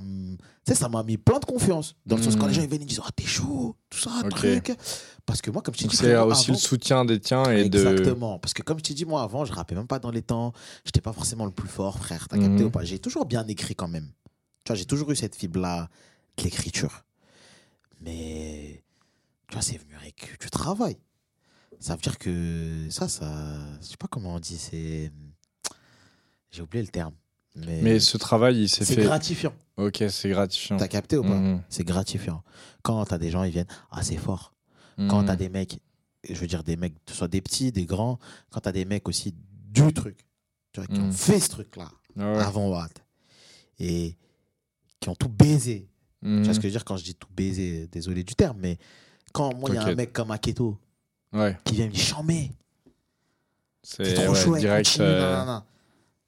ça m'a mis plein de confiance. Dans le sens, quand les gens ils viennent, ils disent Ah, t'es chaud, tout ça, Ok. truc. Parce que moi, comme je t'ai dit, c'est aussi avant- le soutien des tiens et de. Exactement. Parce que comme je t'ai dit, moi, avant, je rappais même pas dans les temps. J'étais pas forcément le plus fort, frère. T'as capté Mhm. ou pas? J'ai toujours bien écrit quand même. Tu vois, j'ai toujours eu cette fibre-là de l'écriture. Mais, tu vois, c'est venu avec du travail. Ça veut dire que ça, ça. Je sais pas comment on dit, c'est. J'ai oublié le terme. Mais, Mais ce travail, il s'est c'est fait. gratifiant. Ok, c'est gratifiant. T'as capté ou pas Mhm. C'est gratifiant. Quand t'as des gens, ils viennent, ah, c'est fort. Quand Mhm. t'as des mecs, je veux dire des mecs, que ce soit des petits, des grands, quand t'as des mecs aussi du truc, tu vois, qui ont Mhm. fait ce truc-là Ah ouais. avant Watt et qui ont tout baisé. Tu vois Mhm. ce que je veux dire quand je dis tout baisé Désolé du terme, mais quand moi, il y a un mec comme Aketo Ouais, qui vient me dire c'est c'est trop ouais, chouette, direct. continue, euh.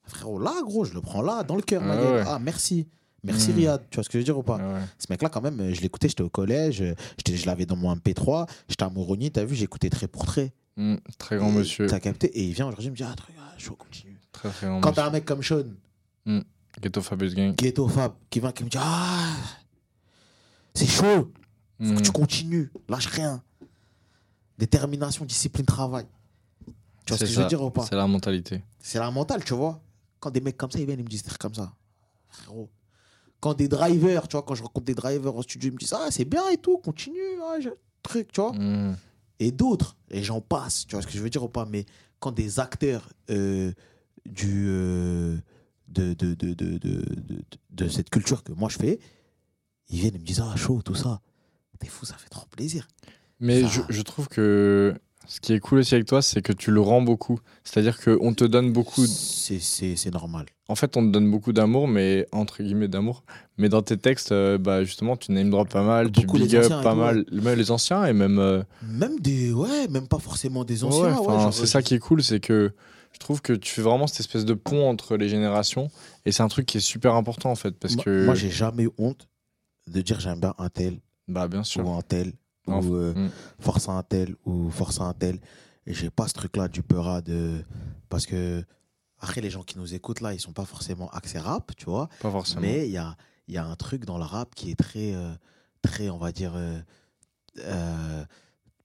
Frérot, là, gros, je le prends là, dans le cœur, Ah ouais. Ah, merci. Merci Mhm. Riyad. Tu vois ce que je veux dire ou pas? Ouais. Ce mec-là, quand même, je l'écoutais, j'étais au collège, je l'avais dans mon MP3, j'étais à Moroni, t'as vu, j'écoutais très pour très. Mhm. Très grand Et monsieur. T'as capté? Et il vient aujourd'hui, il me dit Ah, truc, ah, chaud, continue. Très très grand Quand t'as un mec comme Sean, Ghetto Fabulous Gang. Ghetto Fab, qui vient, qui me dit Ah, c'est chaud, faut que tu continues, lâche rien. Détermination, discipline, travail. Tu vois ce que je veux dire ou pas? C'est la mentalité. C'est la mentale, tu vois. Quand des mecs comme ça, ils viennent, ils me disent des trucs comme ça. Frérot. Quand des drivers, tu vois, quand je rencontre des drivers au studio, ils me disent Ah, c'est bien et tout, continue, truc, tu vois. Mhm. et d'autres, et j'en passe, tu vois ce que je veux dire ou pas, mais quand des acteurs euh, du, euh, de, de, de, de, de, de- de cette culture que moi je fais, ils viennent et me disent Ah, chaud, tout ça. T'es fou, ça fait trop plaisir. Mais Ça- je, je trouve que ce qui est cool aussi avec toi, c'est que tu le rends beaucoup. C'est-à-dire qu'on te donne beaucoup. C'est- C'est c'est normal. En fait, on te donne beaucoup d'amour, mais entre guillemets d'amour. Mais dans tes textes, euh, bah, justement, tu name drop pas mal, Beaucoup tu big up pas mal, même les anciens et même. euh, Même des. Ouais, même pas forcément des anciens. ouais, genre, c'est ça qui est cool, c'est que je trouve que tu fais vraiment cette espèce de pont entre les générations. Et c'est un truc qui est super important en fait, parce moi, que. moi, j'ai jamais honte de dire j'aime bien un tel bah, bien sûr. ou un tel Ou euh, Mm. force à un tel ou force à un tel. Et j'ai pas ce truc-là du peura de. Parce que, après, les gens qui nous écoutent là, ils sont pas forcément axés rap, tu vois. Pas forcément. Mais il y a, il y a un truc dans le rap qui est très, euh, très on va dire, euh,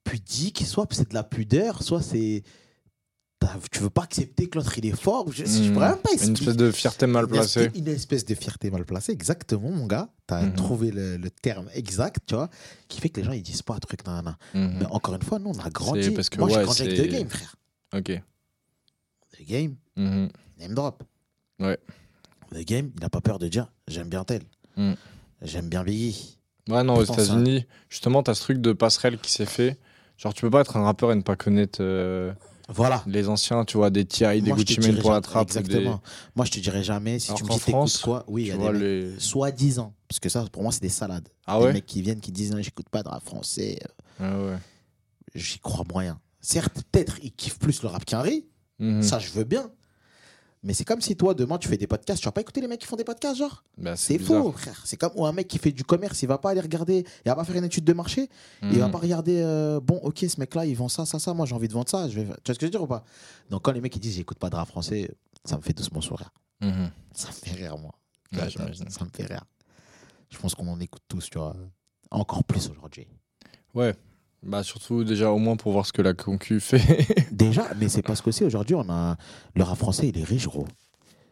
pudique. Soit c'est de la pudeur, soit c'est. Tu veux pas accepter que l'autre il est fort. Je, je Mm. pourrais même pas Une espèce de fierté mal Une placée. espèce- Une espèce de fierté mal placée, exactement, mon gars. Tu as Mhm. trouvé le, le terme exact, tu vois, qui fait que les gens ils disent pas un truc, nanana. Mhm. Mais encore une fois, nous, on a grandi. parce que, Moi, j'ai ouais, grandi avec The Game, frère. Ok. The Game, Mhm. name drop. Ouais. The Game, il n'a pas peur de dire j'aime bien tel. J'aime bien Biggie. Ouais, non, aux ça- États-Unis, justement, t'as ce truc de passerelle qui s'est fait. Genre, tu peux pas être un rappeur et ne pas connaître euh, Voilà. les anciens, tu vois, des T.I., des Moi, Gucci Mane pour la trappe. des- Exactement. Moi, je te dirais jamais, si Alors tu me dis t'écoutes quoi, oui, il y a des les... soi-disant. Parce que ça, pour moi, c'est des salades. Ah des ouais mecs qui viennent, qui disent, j'écoute pas de rap français. Ah ouais. J'y crois moyen. Certes, peut-être, ils kiffent plus le rap qu'un riz. Mhm. Ça, je veux bien. Mais c'est comme si toi, demain, tu fais des podcasts. Tu vas pas écouter les mecs qui font des podcasts, genre Bah, C'est faux, frère. C'est comme ou un mec qui fait du commerce, il va pas aller regarder, il va pas faire une étude de marché, il va Mhm. pas regarder, euh, bon, ok, ce mec-là, il vend ça, ça, ça, moi j'ai envie de vendre ça. Je vais... Tu vois ce que je veux dire ou pas? Donc quand les mecs ils disent j'écoute pas de rap français, ça me fait doucement sourire. Mhm. Ça me fait rire, moi. Ouais, ça, j'imagine. ça me fait rire. Je pense qu'on en écoute tous, tu vois. Encore plus aujourd'hui. Ouais. Bah, surtout, déjà, au moins pour voir ce que la concu fait. Déjà, mais c'est parce que c'est aujourd'hui, on a. Le rap français, il est riche, gros.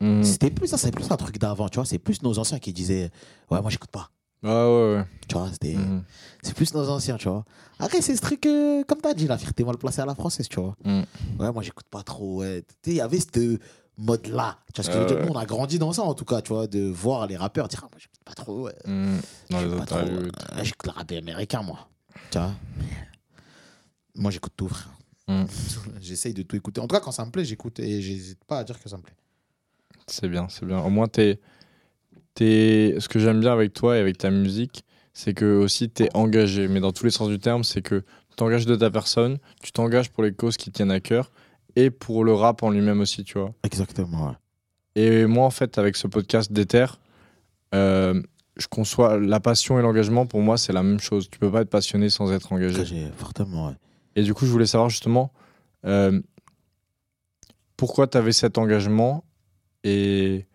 Mhm. C'était plus ça, c'est plus un truc d'avant, tu vois. C'est plus nos anciens qui disaient Ouais, moi j'écoute pas. Ah ouais, ouais. Tu vois, c'était. Mhm. C'est plus nos anciens, tu vois. Après, c'est ce truc, euh, comme t'as dit, la fierté mal placée à la française, tu vois. Mm. Ouais, moi, j'écoute pas trop. Ouais. Il y avait ce mode-là. Tu vois ce que je veux Euh, dire. Nous, on a grandi dans ça, en tout cas, tu vois, de voir les rappeurs dire, ah, moi, j'écoute pas trop. Ouais. Mhm. Euh, J'écoute le rap américain, moi. Tu vois Moi, j'écoute tout, frère. Mm. J'essaye de tout écouter. En tout cas, quand ça me plaît, j'écoute et j'hésite pas à dire que ça me plaît. C'est bien, c'est bien. Au moins, t'es, t'es... ce que j'aime bien avec toi et avec ta musique, c'est que aussi t'es engagé. Mais dans tous les sens du terme, c'est que tu t'engages de ta personne, tu t'engages pour les causes qui tiennent à cœur et pour le rap en lui-même aussi, tu vois. Exactement, ouais. Et moi, en fait, avec ce podcast d'Ether, euh, je conçois la passion et l'engagement. Pour moi, c'est la même chose. Tu peux pas être passionné sans être engagé. J'ai fortement, ouais. Et du coup, je voulais savoir justement euh, pourquoi tu avais cet engagement et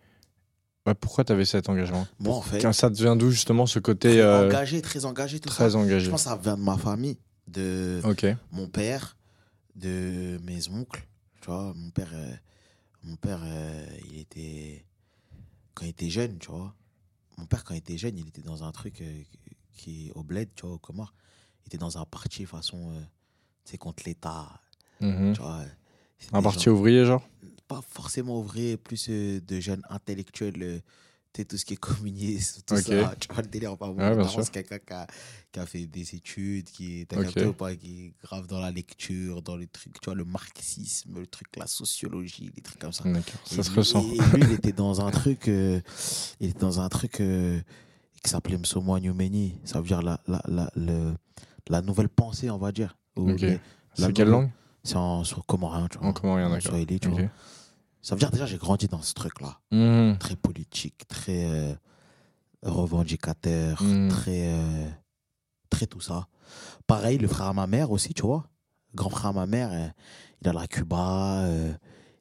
ouais, pourquoi tu avais cet engagement? Moi, en fait, Quand ça te vient d'où justement ce côté très euh, engagé, très engagé, tout ça. très Je engagé pense que ça vient de ma famille, de mon père, de mes oncles. Tu vois, mon père, euh, mon père il était. Quand il était jeune, tu vois. Mon père, quand il était jeune, il était dans un truc euh, qui au bled, tu vois, au Comores. Il était dans un parti façon. euh, tu sais, contre l'État. Mhm. Tu vois. C'était Un parti gens- ouvrier, genre? Pas forcément vrai, plus euh, de jeunes intellectuels. Tout ce qui est communisme, tout ça. Tu vois le délire, pas Ouais, c'est quelqu'un qui a, qui a fait des études, qui est, t'as Ok. capté ou pas, qui est grave dans la lecture, dans les trucs, tu vois, le marxisme, le truc, la sociologie, des trucs comme ça. D'accord, Et ça se lui- ressent. Et lui, il était dans un truc, euh, il était dans un truc euh, qui s'appelait Msomo Nyumeni. Ça veut dire la, la, la, le- la nouvelle pensée, on va dire. Ou Ok. les- la C'est quelle langue? C'est en sur comorien, tu vois. En comorien, En d'accord. swahili, tu Ok. vois. Ça veut dire déjà, j'ai grandi dans ce truc-là. Mhm. Très politique, très euh, revendicateur, Mm. très, euh, très tout ça. Pareil, le frère à ma mère aussi, tu vois. Grand frère à ma mère, euh, il a la Cuba, euh,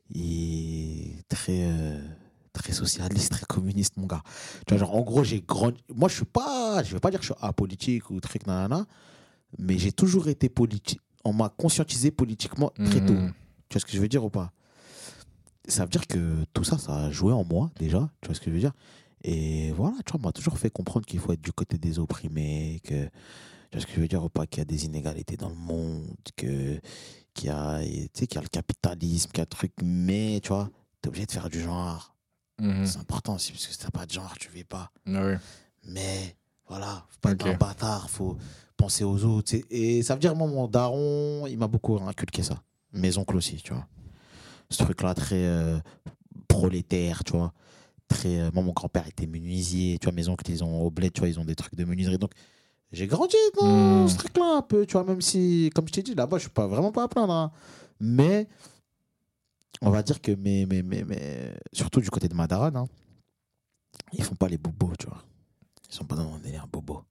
il est très, très socialiste, très communiste, mon gars. Tu vois, genre, en gros, j'ai grandi. Moi, je suis pas, je vais pas dire que je suis apolitique ou truc, nanana, mais j'ai toujours été politique. On m'a conscientisé politiquement très tôt. Mhm. Tu vois ce que je veux dire ou pas? Ça veut dire que tout ça, ça a joué en moi déjà. Tu vois ce que je veux dire? Et voilà, tu vois, on m'a toujours fait comprendre qu'il faut être du côté des opprimés, que tu vois ce que je veux dire ou pas Qu'il y a des inégalités dans le monde, que qu'il y a, tu sais, qu'il y a le capitalisme, qu'il y a le truc, mais tu vois, t'es obligé de faire du genre. Mhm. C'est important aussi, parce que si t'as pas de genre, tu vis pas. Ah oui. Mais voilà, faut pas Ok. être un bâtard, faut penser aux autres. Et ça veut dire, moi, mon daron, il m'a beaucoup inculqué ça. Mes oncles aussi, tu vois. Ce truc-là, très euh, prolétaire, tu vois. Très, euh, moi, mon grand-père était menuisier, tu vois. Mes oncles, ils ont au bled, tu vois, ils ont des trucs de menuiserie. Donc, j'ai grandi dans Hmm. ce truc-là un peu, tu vois. Même si, comme je t'ai dit, là-bas, je suis pas, vraiment pas à plaindre. hein. Mais, on va dire que, mes, mes, mes, mes- surtout du côté de Madaran, hein, ils font pas les bobos, tu vois. Ils sont pas dans un délire bobo.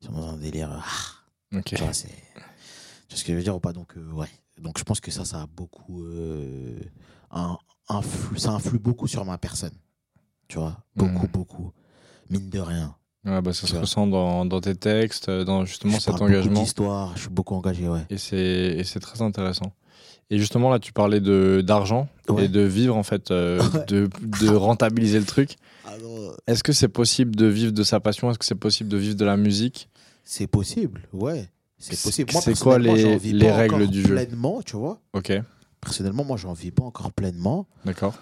Ils sont dans un délire. ah, Ok. tu vois, c'est. Tu vois ce que je veux dire ou pas? Donc, euh, ouais. Donc, je pense que ça, ça a beaucoup. euh, un, ça influe beaucoup sur ma personne. Tu vois Beaucoup, Mhm. beaucoup. Mine de rien. Ouais, bah, ça se vois. ressent dans, dans tes textes, dans justement je cet engagement. d'histoire, je suis beaucoup engagé, ouais. Et c'est et c'est très intéressant. Et justement, là, tu parlais de d'argent Ouais. et de vivre, en fait, euh, Ouais. de, de rentabiliser le truc. Alors, Est-ce que c'est possible de vivre de sa passion? Est-ce que c'est possible de vivre de la musique? C'est possible, ouais. C'est possible. Moi, c'est quoi les- vis les pas règles du jeu Pleinement, tu vois. Ok, Personnellement, moi, j'en vis pas encore pleinement. d'accord.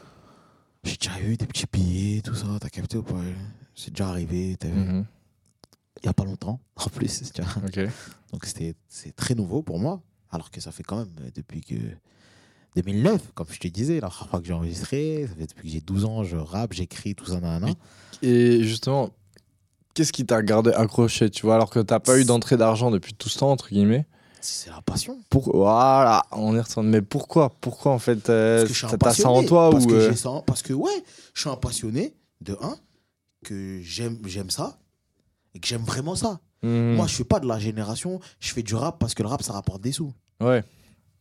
J'ai déjà eu des petits billets, tout ça, t'as capté ou pas? C'est déjà arrivé, t'as vu? Mhm. il y a pas longtemps, en plus. tu vois. Ok. Donc c'est très nouveau pour moi, alors que ça fait quand même euh, depuis que 2009, comme je te disais, la première fois que j'ai enregistré, ça fait depuis que j'ai 12 ans, je rappe, j'écris, tout ça, nanana. Et justement, qu'est-ce qui t'a gardé accroché, tu vois, alors que t'as pas eu d'entrée d'argent depuis tout ce temps, entre guillemets? C'est la passion. pour... Voilà, on y retourne. Mais pourquoi Pourquoi, en fait euh, T'as ça en toi parce ou... que, euh, parce que ouais, je suis un passionné, de un, que j'aime ça, et que j'aime vraiment ça. mhm. Moi, je suis pas de la génération, je fais du rap parce que le rap, ça rapporte des sous. Ouais,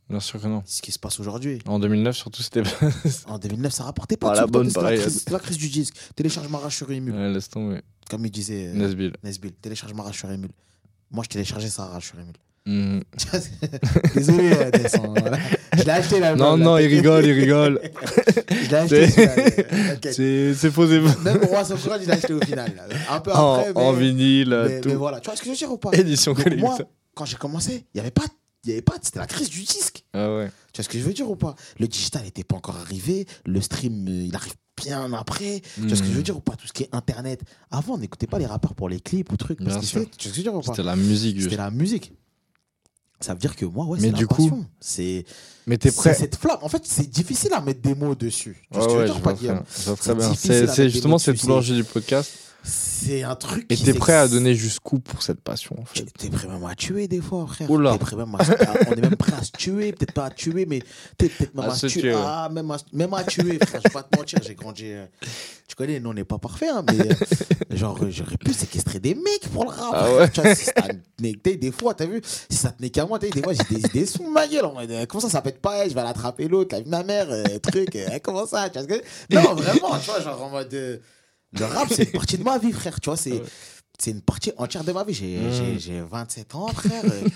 bien sûr que non. C'est ce qui se passe aujourd'hui. En 2009, surtout, c'était... En 2009, ça rapportait pas Ah, de la bonne c'était la, la crise du disque. Télécharge ma rage sur Emule, Ouais, laisse tomber. comme il disait euh, Nesbill. Nesbill. Télécharge ma rage sur Emule. Moi, je téléchargeais sa rage sur Emule. Mhm. Désolé, euh, hein, voilà. Je l'ai acheté là. Non, non, il rigole, il rigole. Je l'ai acheté C'est- euh, faux, c'est faux. Même Roi sans courage, il l'a acheté au final. là. Un peu En, après, mais, en vinyle, mais, tout. mais voilà. Tu vois ce que je veux dire ou pas? Édition collector. moi, quand j'ai commencé, il n'y avait pas. Il y avait pas, c'était la crise du disque. Ah ouais. Tu vois ce que je veux dire ou pas? Le digital n'était pas encore arrivé, le stream, euh, il arrive bien après. Tu vois ce que je veux Mhm. dire ou pas? Tout ce qui est internet. Avant, on n'écoutait pas les rappeurs pour les clips ou trucs. parce Tu vois ce que je veux dire ou pas? C'était la musique. C'était la musique. Ça veut dire que moi, ouais, Mais c'est du la coup, passion. C'est Mais t'es c'est prêt cette flamme. En fait, c'est difficile à mettre des mots dessus. Tu vois ce que je veux dire ou pas, Guillaume? C'est justement c'est tout l'enjeu du podcast. C'est un truc Et t'es prêt à donner jusqu'où pour cette passion, en fait? T'es prêt même à tuer des fois, frère. Oula. T'es prêt même à, à- on est même prêt à se tuer, peut-être pas à tuer, mais t'es peut-être même À à, se tuer. Ah, même à, même à tuer, frère. Je vais pas te mentir, j'ai grandi. euh, Tu connais, nous on n'est pas parfait, hein, mais euh, genre euh, j'aurais pu séquestrer des mecs pour le rap. Ah ouais. Tu vois, si ça tenait- des fois, t'as vu, si ça tenait qu'à moi, t'as vu, des fois j'ai des idées sous ma gueule. Comment ça, ça peut être pas elle, je vais l'attraper l'autre, la vie de ma mère, euh, truc. euh, comment ça, tu vois Non, vraiment, tu vois, genre en mode. Le rap, c'est une partie de ma vie, frère. Tu vois, c'est. Ouais. C'est une partie entière de ma vie. J'ai Mm. j'ai- j'ai 27 ans, frère. Euh,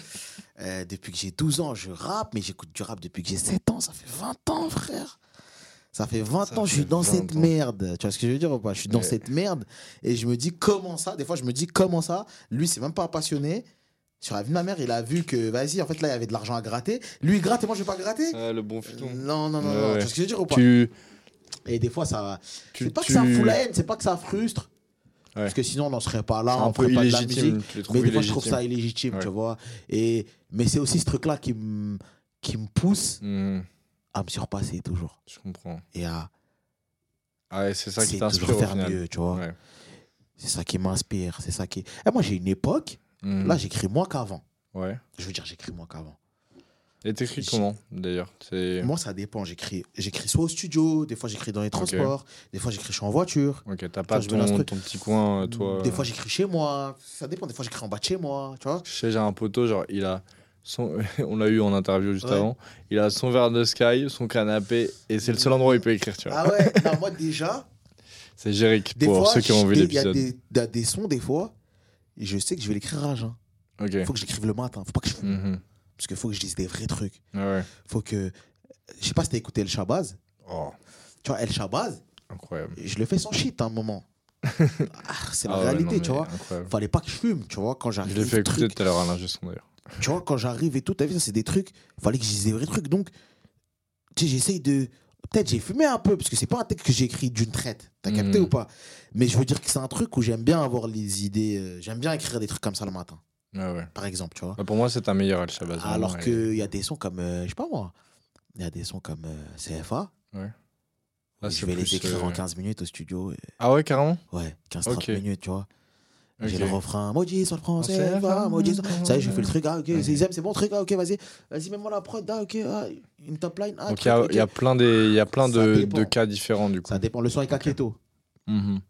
euh, depuis que j'ai 12 ans, je rappe, mais j'écoute du rap depuis que j'ai 7 ans. Ça fait 20 ans, frère. Ça fait 20 Ça ans, je suis dans 20 cette ans. merde. Tu vois ce que je veux dire ou pas? Je suis dans Ouais. cette merde et je me dis comment ça? Des fois, je me dis comment ça? Lui, c'est même pas un passionné. Sur la vie de ma mère, il a vu que, vas-y, en fait, là, il y avait de l'argent à gratter. Lui, il gratte et moi, je vais pas gratter? Ah, le bon filon. Non, non, non, Ouais, non. ouais. Tu vois ce que je veux dire ou pas? Tu, Et des fois, ça. C'est pas que ça fout la haine, c'est pas que ça frustre. Ouais. Parce que sinon, on n'en serait pas là, on peu ferait pas de la musique. Mais des fois, je trouve ça illégitime, Ouais. tu vois. Et, mais c'est aussi ce truc-là qui me qui pousse Mhm, à me surpasser toujours. je comprends. Et à Ah ouais, c'est ça qui t'inspire faire mieux, tu vois. C'est ça qui m'inspire, c'est ça qui... Et moi, j'ai une époque, Mhm. là, j'écris moins qu'avant. Ouais. Je veux dire, j'écris moins qu'avant. Et t'écris comment d'ailleurs. Moi, ça dépend. J'écris j'écris soit au studio, des fois, j'écris dans les transports, des fois, j'écris en voiture. Ok, t'as pas ton, ton petit coin, euh, toi. Des fois, j'écris chez moi. Ça dépend. Des fois, j'écris en bas de chez moi, tu vois. Je sais, j'ai un poteau, genre, il a. Son... On l'a eu en interview juste Ouais. avant. Il a son verre de Sky, son canapé, et c'est le seul endroit où il peut écrire, tu vois. Ah ouais, non, moi, déjà, C'est Jéric, pour fois, ceux qui ont vu l'épisode. il y a des sons, des fois, et je sais que je vais l'écrire à jeun. Ok. Il faut que j'écrive le matin. Faut pas que je. Mhm. Parce qu'il faut que je dise des vrais trucs. Ouais. Faut que. Je sais pas si t'as écouté El Shabazz. Oh, Tu vois, El Shabazz, incroyable. je le fais sans shit à un moment. Ah, c'est la Ah ouais, réalité, non, tu vois. incroyable. Fallait pas que je fume, tu vois, quand Je j'arrive. l'ai fait écouter truc- tout à l'heure à l'ingé d'ailleurs. Tu vois, quand j'arrive et tout, t'as vu, ça, c'est des trucs. Fallait que je dise des vrais trucs. Donc, tu sais, j'essaye de. Peut-être j'ai fumé un peu, parce que c'est pas un texte que j'ai écrit d'une traite. T'as capté Mhm. ou pas? Mais je veux dire que c'est un truc où j'aime bien avoir les idées. euh, j'aime bien écrire des trucs comme ça le matin, Ah ouais. par exemple, tu vois. Bah, pour moi, c'est ta meilleure Al Shabazz. Alors vraiment, et- qu'il y a des sons comme. euh, je sais pas moi. Il y a des sons comme euh, CFA. Là, je vais les écrire euh, en 15 minutes au studio. et- Ah ouais, carrément? Ouais, 15-30 Ok. minutes, tu vois. J'ai le refrain, maudit soit le français, va, maudit soit- Ça y est, j'ai fait le truc, ah, ok, c'est bon truc, ah, ok, vas-y, vas-y, mets-moi la prod, ah, ok, ah, une top line, ah, Donc il y a, y plein, des, y a plein de, cas différents du coup. Ça dépend, le son avec Aketo. Mhm.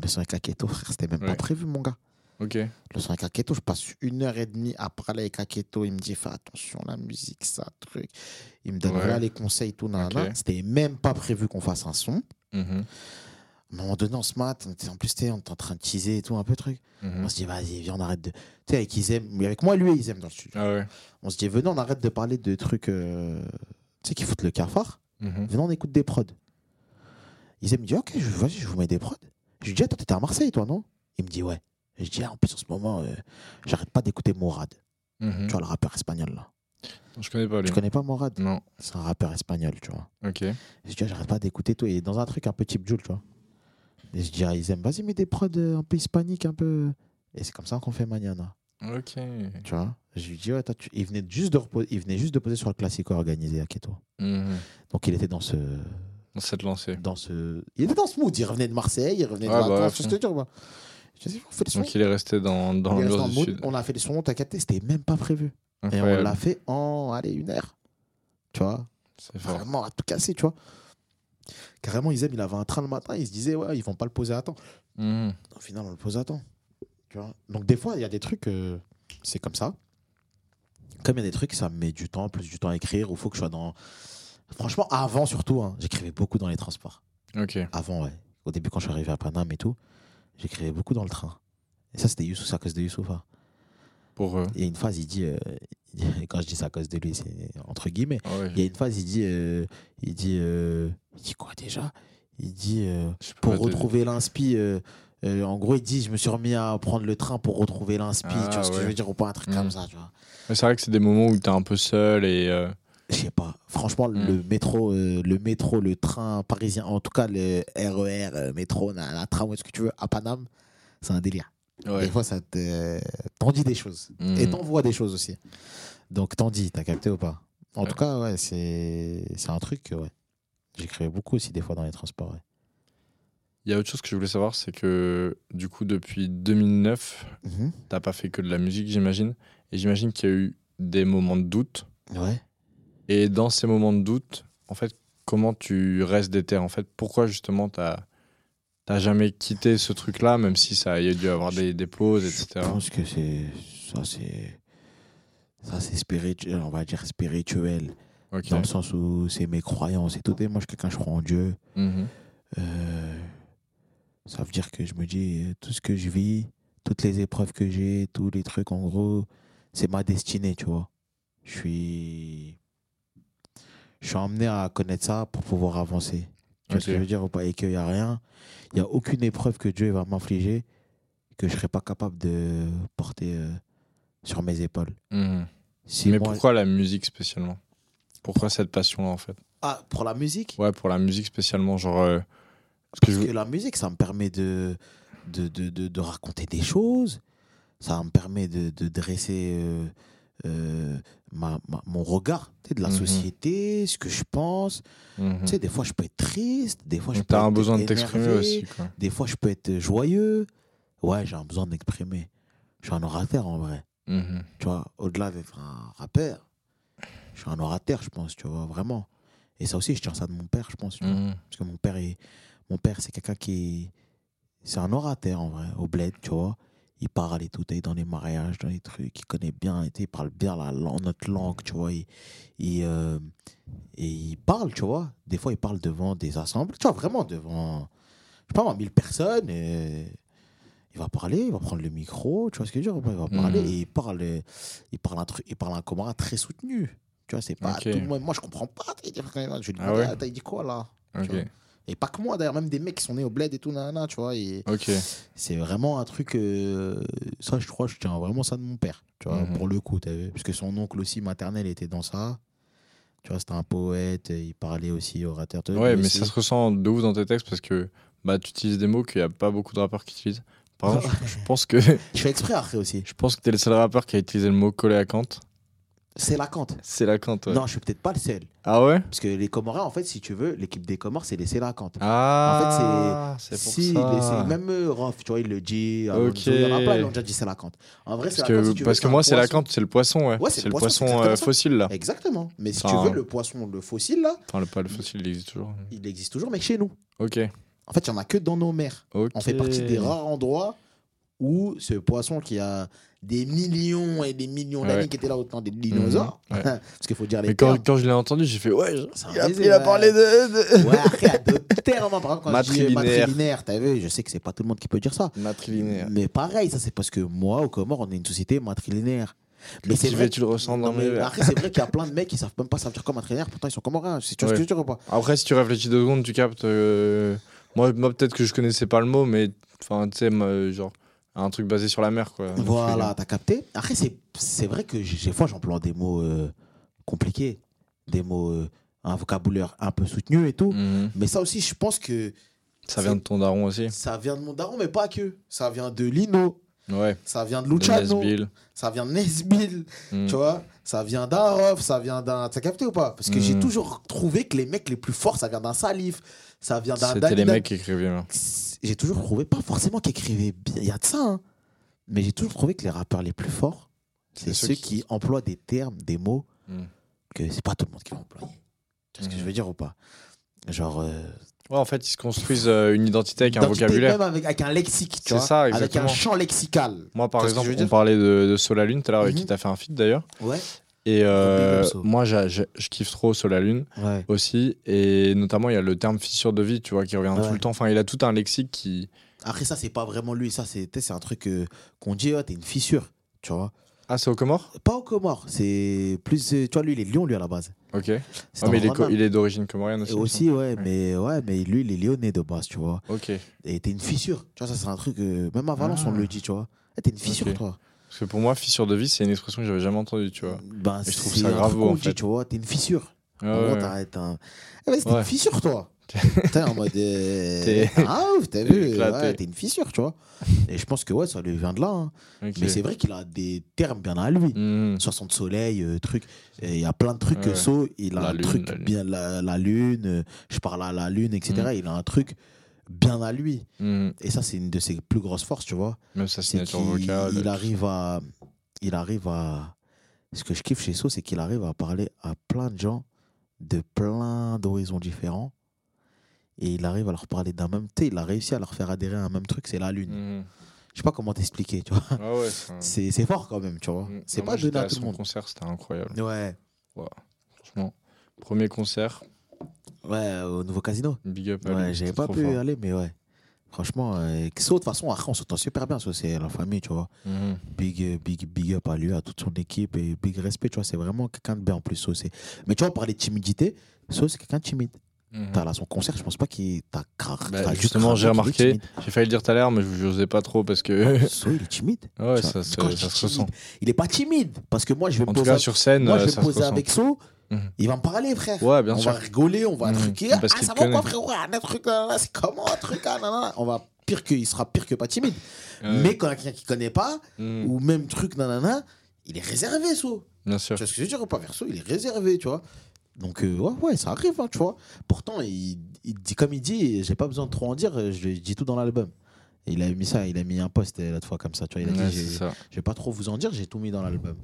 Le son avec Aketo, frère, c'était même Ouais. pas prévu, mon gars. Ok. Le son avec Aketo, je passe une heure et demie à parler avec Aketo, il me dit, fais attention, la musique, ça, truc. Il me donne Ouais. voilà les conseils, tout, nanana. Ok. C'était même pas prévu qu'on fasse un son. Mhm. À un moment donné, on se mate, en plus, on était en train de teaser et tout, un peu truc. Mhm. On se dit, vas-y, viens, on arrête de. Tu sais, avec mais avec moi, lui, et Izem dans le studio. Ah ouais. On se dit, venez, on arrête de parler de trucs euh, tu sais, qui foutent le cafard. Mhm. Venez, on écoute des prods. Izem me dit, ok, je- vas-y, je vous mets des prods. Je lui dis, ah, toi, t'étais à Marseille, toi, non? Il me dit, ouais. Je dis, ah, en plus, en ce moment, euh, j'arrête pas d'écouter Morad. Mhm. Tu vois, le rappeur espagnol, là. Je connais pas lui. Tu connais pas Morad? Non. C'est un rappeur espagnol, tu vois. Ok. Je dis, ah, j'arrête pas d'écouter tout. Et dans un truc un peu type Jules, tu vois. Et je dis à Izem, vas-y, mets des prods euh, un peu hispaniques, un peu. Et c'est comme ça qu'on fait Maniana. Ok. Tu vois Je lui dis, ouais, toi, tu- il, venait juste de il venait juste de poser sur le classico organisé à Keto. Mhm. Donc il était dans ce, On s'est lancé. dans ce. Il était dans ce mood. Il revenait de Marseille, il revenait de Ouais, bah, vacances. ce dire, quoi. Je dis, on fait des sons. Donc il est resté dans, dans du sud. On a fait des sons, t'as capté, c'était même pas prévu. Et on l'a fait en, allez, une heure. Tu vois C'est. Vraiment à tout casser, tu vois. Carrément, Isem, il avait un train le matin, il se disait, ouais, ils vont pas le poser à temps. Mhm. Au final, on le pose à temps. Tu vois Donc, des fois, il y a des trucs, euh, c'est comme ça. Comme il y a des trucs, ça me met du temps, plus du temps à écrire, ou il faut que je sois dans. Franchement, avant surtout, hein, j'écrivais beaucoup dans les transports. Ok. Avant, ouais. Au début, quand je suis arrivé à Paname et tout, j'écrivais beaucoup dans le train. Et ça, c'était Youssouf, à cause de Youssouf. hein. Pour eux. Et une phrase, il dit, euh, il dit- quand je dis ça à cause de lui, c'est entre guillemets. Ah ouais. Il y a une phrase, il dit, euh, il dit, euh, il dit quoi déjà? Il dit, euh, pour retrouver l'inspi, en gros, il dit, je me suis remis à prendre le train pour retrouver l'inspi. Ah, tu vois ce que je veux dire ou pas Un truc Mm. comme ça, tu vois. C'est vrai que c'est des moments où t'es un peu seul et. Je sais pas. Franchement, le métro, euh, le métro, le train parisien, en tout cas le RER, euh, métro, la, la tramway, ce que tu veux, à Paname, c'est un délire. Ouais. Des fois, ça te, t'en dis des choses. Mhm. Et t'envoies des choses aussi. Donc, t'en dis, t'as capté ou pas? En Ouais. tout cas, ouais, c'est, c'est un truc que, ouais. J'écrivais beaucoup aussi des fois dans les transports. ouais. Il y a autre chose que je voulais savoir, c'est que du coup, depuis 2009, Mhm. t'as pas fait que de la musique, j'imagine. Et j'imagine qu'il y a eu des moments de doute. Ouais. Et dans ces moments de doute, en fait, comment tu restes déter En fait, pourquoi justement t'as t'as jamais quitté ce truc-là, même si ça y a dû avoir des, des pauses, Je etc. pense que c'est, ça, c'est, ça, c'est spirituel, on va dire spirituel. Dans le sens où c'est mes croyances et tout. Et moi, je suis quelqu'un, je crois en Dieu. Mhm. Euh, ça veut dire que je me dis, euh, tout ce que je vis, toutes les épreuves que j'ai, tous les trucs, en gros, c'est ma destinée, tu vois. Je suis. Je suis emmené à connaître ça pour pouvoir avancer. Tu vois ce que je veux dire ou pas? Et qu'il n'y a rien, il n'y a aucune épreuve que Dieu va m'infliger que je ne serais pas capable de porter euh, sur mes épaules. Si Mais moi- pourquoi la musique spécialement? Pourquoi cette passion-là en fait? Ah, pour la musique? Ouais, pour la musique spécialement, genre. euh, parce que Parce je- que la musique, ça me permet de, de, de, de, de raconter des choses. Ça me permet de, dresser euh, ma, ma- mon regard de la Mhm. société, ce que je pense. Mhm. Tu sais, des fois, je peux être triste, des fois, je peux un être besoin de t'exprimer aussi, quoi. Des fois, je peux être joyeux. Ouais, j'ai un besoin d'exprimer. Je suis un orateur, en vrai. Mhm. Tu vois, au-delà d'être un rappeur, je suis un orateur, je pense, tu vois, vraiment. Et ça aussi, je tiens ça de mon père, je pense. tu vois. Parce que mon père, est, mon père c'est quelqu'un qui. C'est un orateur, en vrai, au bled, tu vois. Il parle et tout, il est dans les mariages, dans les trucs, il connaît bien, il parle bien la, notre langue, tu vois. Il, il, euh, et il parle, tu vois. Des fois, il parle devant des assemblées, tu vois, vraiment devant, je sais pas moi, 1000 personnes. Et il va parler, il va prendre le micro, tu vois ce que je veux dire Il va parler Mhm. et il parle, il parle un truc, il parle un camarade très soutenu. Tu vois, c'est pas tout le monde. Moi, je comprends pas. Je lui dis, Ah ouais? t'as dit quoi là Ok. Et pas que moi, d'ailleurs, même des mecs qui sont nés au bled et tout, nanana, tu vois. et Ok. c'est vraiment un truc. euh, ça, je crois, je tiens vraiment ça de mon père, tu vois, Mhm. pour le coup, t'as vu. Parce que son oncle aussi maternel était dans ça. Tu vois, c'était un poète, il parlait aussi orateur. Ouais, mais ça se ressent de ouf dans tes textes parce que bah, tu utilises des mots qu'il n'y a pas beaucoup de rappeurs qui utilisent. Par exemple, je, je pense que Je fais exprès après aussi. je pense que t'es le seul rappeur qui a utilisé le mot collé à Kant. C'est la cante. C'est la ouais. Non, je suis peut-être pas le seul. Ah ouais? Parce que les Comoriens, en fait, si tu veux, l'équipe des Comores, c'est les Sélacanthes. Ah, c'est pour Si, ça. les- c'est même euh, Rof, tu vois, il le dit. Ok. Il y en a plein, ils ont déjà dit Sélacanthe. En vrai, Parce Sélacanthe, que, si veux, parce que moi, c'est la. Kant, c'est le poisson, ouais. Ouais, c'est c'est le le poisson, c'est euh, fossile, là. Exactement. Mais si Enfin, tu veux, le poisson, le fossile, là, Enfin, le, pas le fossile, il existe toujours. il existe toujours, mais chez nous. Ok. En fait, il n'y en a que dans nos mers. On fait partie des rares endroits où ce poisson qui a des millions et des millions d'années Ouais. qui était là au temps des dinosaures, Mhm, ouais. parce qu'il faut dire les Mais quand, termes. quand je l'ai entendu, j'ai fait ouais, un il a, il a parlé de. de- Ouais, après, il y a d'autres termes. hein. Par exemple, quand Matrilinéaire. t'as vu, je sais que c'est pas tout le monde qui peut dire ça. Matrilinéaire. Mais pareil, ça c'est parce que moi, au Comores, on est une société matrilinéaire. Mais c'est vrai, tu le ressens dans mes. Après, c'est vrai qu'il y a plein de mecs qui savent même pas ça veut dire quoi matrilinéaire, pourtant ils sont comoriens. C'est tu vois ce que je veux dire ou pas Après, si tu réfléchis deux secondes, tu captes. euh, Moi, moi peut-être que je connaissais pas le mot, mais enfin, tu sais, genre un truc basé sur la mer, quoi. Voilà, t'as capté. Après, c'est vrai que j'ai- des fois j'emploie des mots euh, compliqués, des mots, euh, un vocabulaire un peu soutenu et tout. Mhm. Mais ça aussi, je pense que Ça vient de ton daron aussi. ça vient de mon daron, mais pas que. Ça vient de Lino, Ouais. ça vient de De Luciano, Nesbill. ça vient de Nesbill. Mhm. Tu vois, ça vient d'un Rof, ça vient d'un. T'as capté ou pas? Parce que j'ai Mhm. toujours trouvé que les mecs les plus forts, ça vient d'un Salif, ça vient d'un. C'était les mecs qui écrivaient. hein. J'ai toujours trouvé, pas forcément qui écrivaient bien, il y a de ça, hein, mais j'ai toujours trouvé que les rappeurs les plus forts, c'est ceux qui... emploient des termes, des mots Mhm. que c'est pas tout le monde qui va employer. Tu vois ce que Mhm. je veux dire ou pas? Genre. euh, Ouais, en fait, ils se construisent euh, une identité avec un vocabulaire. Même avec, avec un lexique, tu C'est vois? ça, Avec un champ lexical. Moi, par exemple, on parlait de, de Sol la Lune tout à l'heure, avec Mhm. qui t'as fait un feat d'ailleurs. Ouais. Et euh, moi, je kiffe trop Sol la Lune Ouais. aussi. Et notamment, il y a le terme fissure de vie, tu vois, qui revient Ouais. tout le temps. Enfin, il a tout un lexique qui. Après, ça, c'est pas vraiment lui. Ça, c'est un truc euh, qu'on dit, ouais, t'es une fissure. Tu vois Ah, c'est au Comores Pas au Comores. C'est plus. euh, Tu vois, lui, il est Lyon, lui, à la base. Ok. Ah, dans mais il est, il est d'origine comorienne aussi. Aussi, ouais, Ouais. mais ouais, mais lui, il est lyonnais de base, tu vois. Ok. Et t'es une fissure. Tu vois, ça, c'est un truc. euh, même à Valence, Ah. on le dit, tu vois. Eh, T'es une fissure, toi. Parce que pour moi, fissure de vie, c'est une expression que j'avais jamais entendue, tu vois. Ben, Et je trouve ça grave beau, en dit, fait. tu vois. T'es une fissure. Ah en gros, ouais. t'arrêtes un. Eh ben, Ouais. une fissure, toi. T'es en mode. euh, T'es- Ah, ouf, t'as t'es vu éclaté. ouais, T'es une fissure, tu vois. Et je pense que, ouais, ça lui vient de là. hein. Mais c'est vrai qu'il a des termes bien à lui. Mhm. 60 soleil, euh, truc. Il y a plein de trucs que Ouais. So, il a La un lune, truc la bien, la, la lune, euh, je parle à la lune, etc. Mm. Il a un truc bien à lui. Mhm. Et ça, c'est une de ses plus grosses forces, tu vois. Même sa signature qu'il vocale. il arrive à. Il arrive à. Ce que je kiffe chez So, c'est qu'il arrive à parler à plein de gens de plein d'horizons différents. Et il arrive à leur parler d'un même. Sais, il a réussi à leur faire adhérer à un même truc, c'est la lune. Mhm. Je sais pas comment t'expliquer, tu vois. Ah ouais, c'est un- fort quand même, tu vois. Mhm. C'est pas donné à à tout le son monde. concert, c'était incroyable. Ouais. Franchement. Premier concert, Ouais, au nouveau casino. big up Ouais, j'avais pas pu fort. aller, mais ouais. Franchement, euh, So, de toute façon, après, on s'entend super bien. So, c'est la famille, tu vois. Mhm. Big, euh, big, big up à lui, à toute son équipe et big respect, tu vois. C'est vraiment quelqu'un de bien en plus. So, c'est- mais tu vois, on parlait de timidité. So, c'est quelqu'un de timide. Mhm. T'as là son concert, je pense pas qu'il t'a Bah, justement, j'ai remarqué, j'ai failli le dire tout à l'heure, mais je n'osais pas trop parce que. So, il est timide. ouais, ça, se- ça ressent. Il est pas timide parce que moi je vais En me tout poser, cas, sur scène, moi, je euh, vais me poser avec So, Il va me parler frère. Ouais, bien on sûr. va rigoler, on va Mhm. truquer. Parce ah ça va quoi frérot un truc là, c'est comment un truc ah, nan, nan, nan. On va pire que il sera pire que pas timide. Mais quand il y a quelqu'un qui connaît pas Mhm. ou même truc nanana, il est réservé So. Bien sûr. Tu vois ce que je veux dire ou pas Verso, il est réservé, tu vois. Donc, euh, ouais, ouais, ça arrive, hein, tu vois. Pourtant, il, il dit, comme il dit, j'ai pas besoin de trop en dire, euh, je, dis tout dans l'album. Il a mis ça, il a mis un post euh, l'autre fois comme ça, tu vois. Il a Ouais, dit, je vais pas trop vous en dire, j'ai tout mis dans l'album.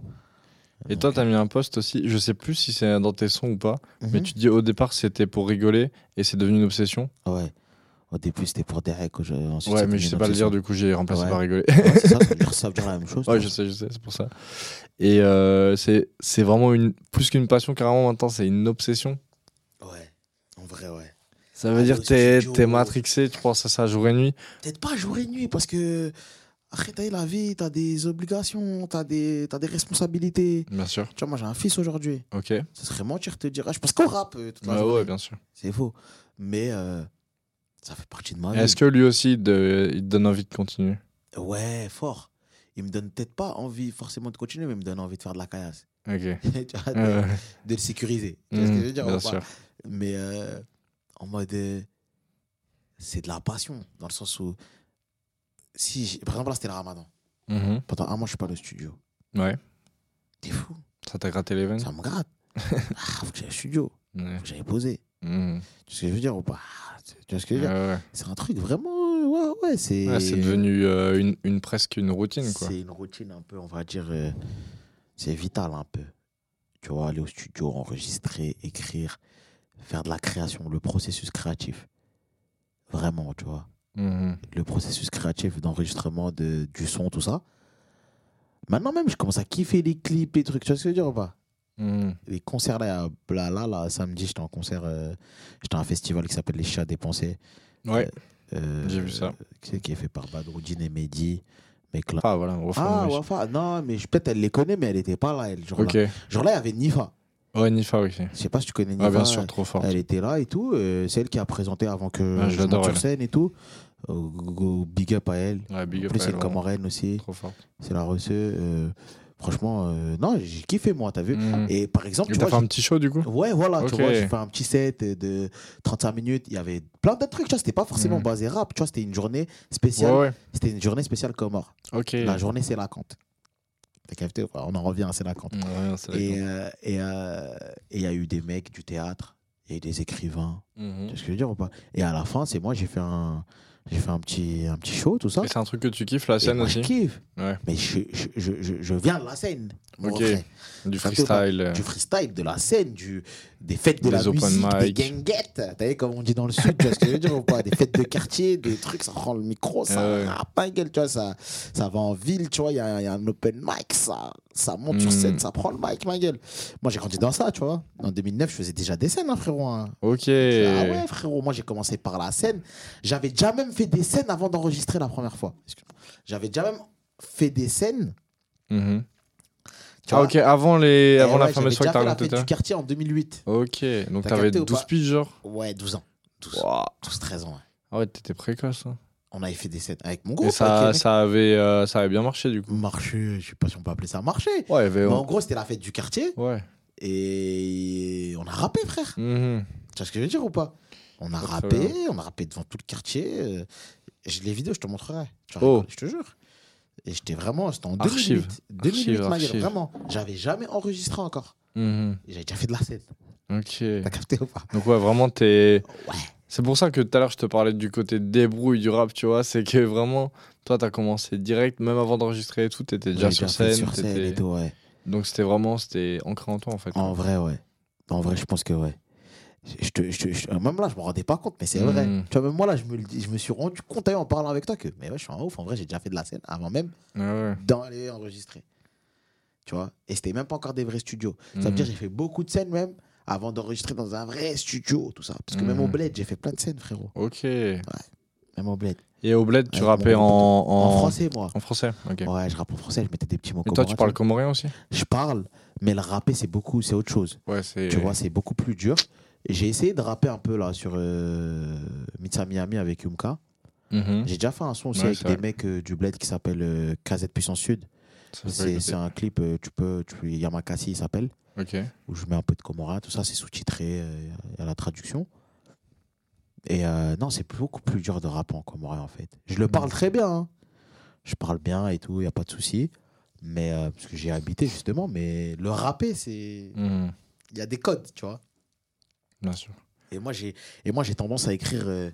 Et toi, t'as mis un post aussi. Je sais plus si c'est dans tes sons ou pas, mais Mhm. tu dis au départ c'était pour rigoler et c'est devenu une obsession. Ouais. Au début, c'était pour Derek. je- ensuite, ouais, mais je sais pas le dire, obsession. du coup j'ai remplacé Ouais. par rigoler. Ouais, c'est ça, ça veut, dire, la même chose. ouais, je sais, je sais, c'est pour ça. Et euh, c'est c'est vraiment une plus qu'une passion, carrément maintenant, c'est une obsession. Ouais, en vrai, ouais. Ça veut dire que t'es studio. t'es matrixé, tu penses à ça jour et nuit? Peut-être pas jour et nuit, parce que. Après, t'as la vie, t'as des obligations, t'as des, t'as des responsabilités. Bien sûr. Tu vois, moi, j'ai un fils aujourd'hui. Ok. Ce serait mentir de te dire, ah, je pense qu'au rap. euh, toute la Ouais, ouais, bien sûr. C'est faux. Mais euh, ça fait partie de ma vie. Est-ce que lui aussi de- il te donne envie de continuer? Ouais, fort. Il me donne peut-être pas envie forcément de continuer, mais il me donne envie de faire de la caillasse. Ok. Tu vois, de, le sécuriser. Tu vois ce que je veux dire bien sûr. Mais euh, en mode. c'est de la passion, dans le sens où. Si, j'ai- par exemple, là, c'était le ramadan. Mhm. Pendant un mois, je suis pas au studio. Ouais. T'es fou. Ça t'a gratté les veines Ça me gratte. ah, faut que j'aille au studio. Ouais. Faut que j'aille poser. Mhm. Tu vois ce que je veux dire ou pas? Ah, Tu vois ce que je veux Ouais, dire? Ouais. C'est un truc vraiment. Ouais, ouais, c'est. Ouais, c'est devenu euh, une, une- presque une routine, quoi. C'est une routine un peu, on va dire, euh, c'est vital un peu. Tu vois, aller au studio, enregistrer, écrire, faire de la création, le processus créatif. Vraiment, tu vois. Mhm. Le processus créatif d'enregistrement de, du son, tout ça. Maintenant même, je commence à kiffer les clips, les trucs, tu vois ce que je veux dire ou pas? Mhm. Les concerts là, là, là, là, samedi, j'étais en concert, euh, j'étais à un festival qui s'appelle Les Chats Dépensés. Ouais. euh, J'ai vu ça. Qui, qui est fait par Badroudine et Mehdi. Mec là. Ah, voilà, on Ah. Wafa, non, mais peut-être elle les connaît, mais elle était pas là, elle. Genre, là. Genre là, il y avait Nifa. Ouais, Nifa aussi. Je sais pas si tu connais Nifa. Ah, bien sûr, trop fort. Elle était là et tout. euh, c'est elle qui a présenté avant que Ouais, je monte sur scène et tout. Go- go- big up à elle. Ouais, big En up plus, c'est elle. Comorienne aussi. Trop fort. C'est la reçue. euh, franchement, euh, non, j'ai kiffé moi, t'as vu. Mhm. Et par exemple, Et tu t'as vois. fait un petit show, du coup? Ouais, voilà, Ok. tu vois, j'ai fait un petit set de 35 minutes. Il y avait plein d'autres trucs, tu vois, c'était pas forcément Mhm. basé rap, tu vois, c'était une journée Ouais, spéciale. ouais. C'était une journée spéciale Comore. Ok. La journée, c'est la cante. T'as capté On en revient, c'est la cante. Ouais, Et euh, euh, et il y a eu des mecs du théâtre, il y a eu des écrivains. Mhm. Tu vois ce que je veux dire ou pas? Et à la fin, c'est moi, j'ai fait un, j'ai fait un petit, un petit show, tout ça. C'est un truc que tu kiffes, la scène moi, aussi? je kiffe. Ouais. Mais je, je, je, je, viens de la scène. Du freestyle. euh. Du freestyle, de la scène, du, des fêtes de Des la musique, des mic. guinguettes. T'as vu comme on dit dans le sud, tu vois ce que je veux dire ou pas? Des fêtes de quartier, des trucs, ça prend le micro, ça ouais. rappe un gueule, tu vois, ça, ça va en ville, tu vois, il y, a il y a un open mic, ça, ça monte sur scène, ça prend le mic, ma gueule. Moi, j'ai grandi dans ça, tu vois. En 2009, je faisais déjà des scènes, hein, frérot. hein. Ok. Ah ouais, frérot, moi j'ai commencé par la scène. J'avais déjà même fait des scènes avant d'enregistrer la première fois. Excuse-moi. J'avais déjà même fait des scènes. Mhm. Tu Ah, vois. ok, avant, les... Eh avant la ouais, fameuse j'avais soirée que t'as la fête du quartier en 2008. Ok, donc t'avais capté ou 12 pas piges, genre Ouais, 12 ans. 12, Ouah. 12 13 ans. ouais. Ah ouais, t'étais précoce. hein. On avait fait des scènes avec mon groupe. Et ça, avec ça, avait, euh, ça avait bien marché, du coup. Marché, je sais pas si on peut appeler ça marché. Ouais. Mais en gros, c'était la fête du quartier. Ouais. Et on a rappé, frère. Mhm. Tu vois ce que je veux dire ou pas? On a rappé, on a rappé devant tout le quartier. euh, Je les vidéos, je te montrerai. Tu Oh. je te jure. Et j'étais vraiment, c'était en Archive. 2008. 2008, ma gueule, archive. vraiment. J'avais jamais enregistré encore. Mhm. J'avais déjà fait de la scène. Ok. T'as capté ou pas? Donc ouais, vraiment, t'es... Ouais. C'est pour ça que tout à l'heure, je te parlais du côté débrouille du rap, tu vois. C'est que vraiment, toi, t'as commencé direct, même avant d'enregistrer et tout, t'étais déjà sur scène. Sur scène et tout, ouais. Donc c'était vraiment, c'était ancré en toi, en fait. En vrai, ouais. En vrai, je pense que ouais. Je te, je te- je- même là, je me rendais pas compte, mais c'est Mhm. vrai. Tu vois, même moi, là, je me, je me suis rendu compte en parlant avec toi que, mais ouais, je suis un ouf. En vrai, j'ai déjà fait de la scène avant même Ouais, d'aller enregistrer. Tu vois Et c'était même pas encore des vrais studios. Ça veut Mhm. dire j'ai fait beaucoup de scènes même avant d'enregistrer dans un vrai studio, tout ça. Parce que même au bled, j'ai fait plein de scènes, frérot. Ok. Même au bled. Et au bled, tu rappais en, en... En, français, moi. En français, ok. Ouais, je rappe en français, je mettais des petits mots Et toi, tu parles comorien aussi? Je parle, mais le rapper, c'est beaucoup, c'est autre chose. Ouais, c'est. Tu vois, c'est beaucoup plus dur. J'ai essayé de rapper un peu là sur euh, Mitsa Miami avec Yumka. Mhm. J'ai déjà fait un son aussi Ouais, avec des mecs euh, du bled qui s'appelle euh, Casette Puissance Sud. Ça C'est un clip, euh, tu peux, tu peux, Yamakasi il s'appelle, où je mets un peu de Komora, tout ça c'est sous-titré, euh, il y a la traduction. Et non, c'est beaucoup plus dur de rapper en Comorien en fait. Je le parle très bien, hein. je parle bien et tout, il n'y a pas de souci. Mais parce que j'ai habité justement, mais le rapper, c'est. Mhm. Il y a des codes, tu vois. Bien sûr. Et moi, j'ai et moi j'ai tendance à écrire euh,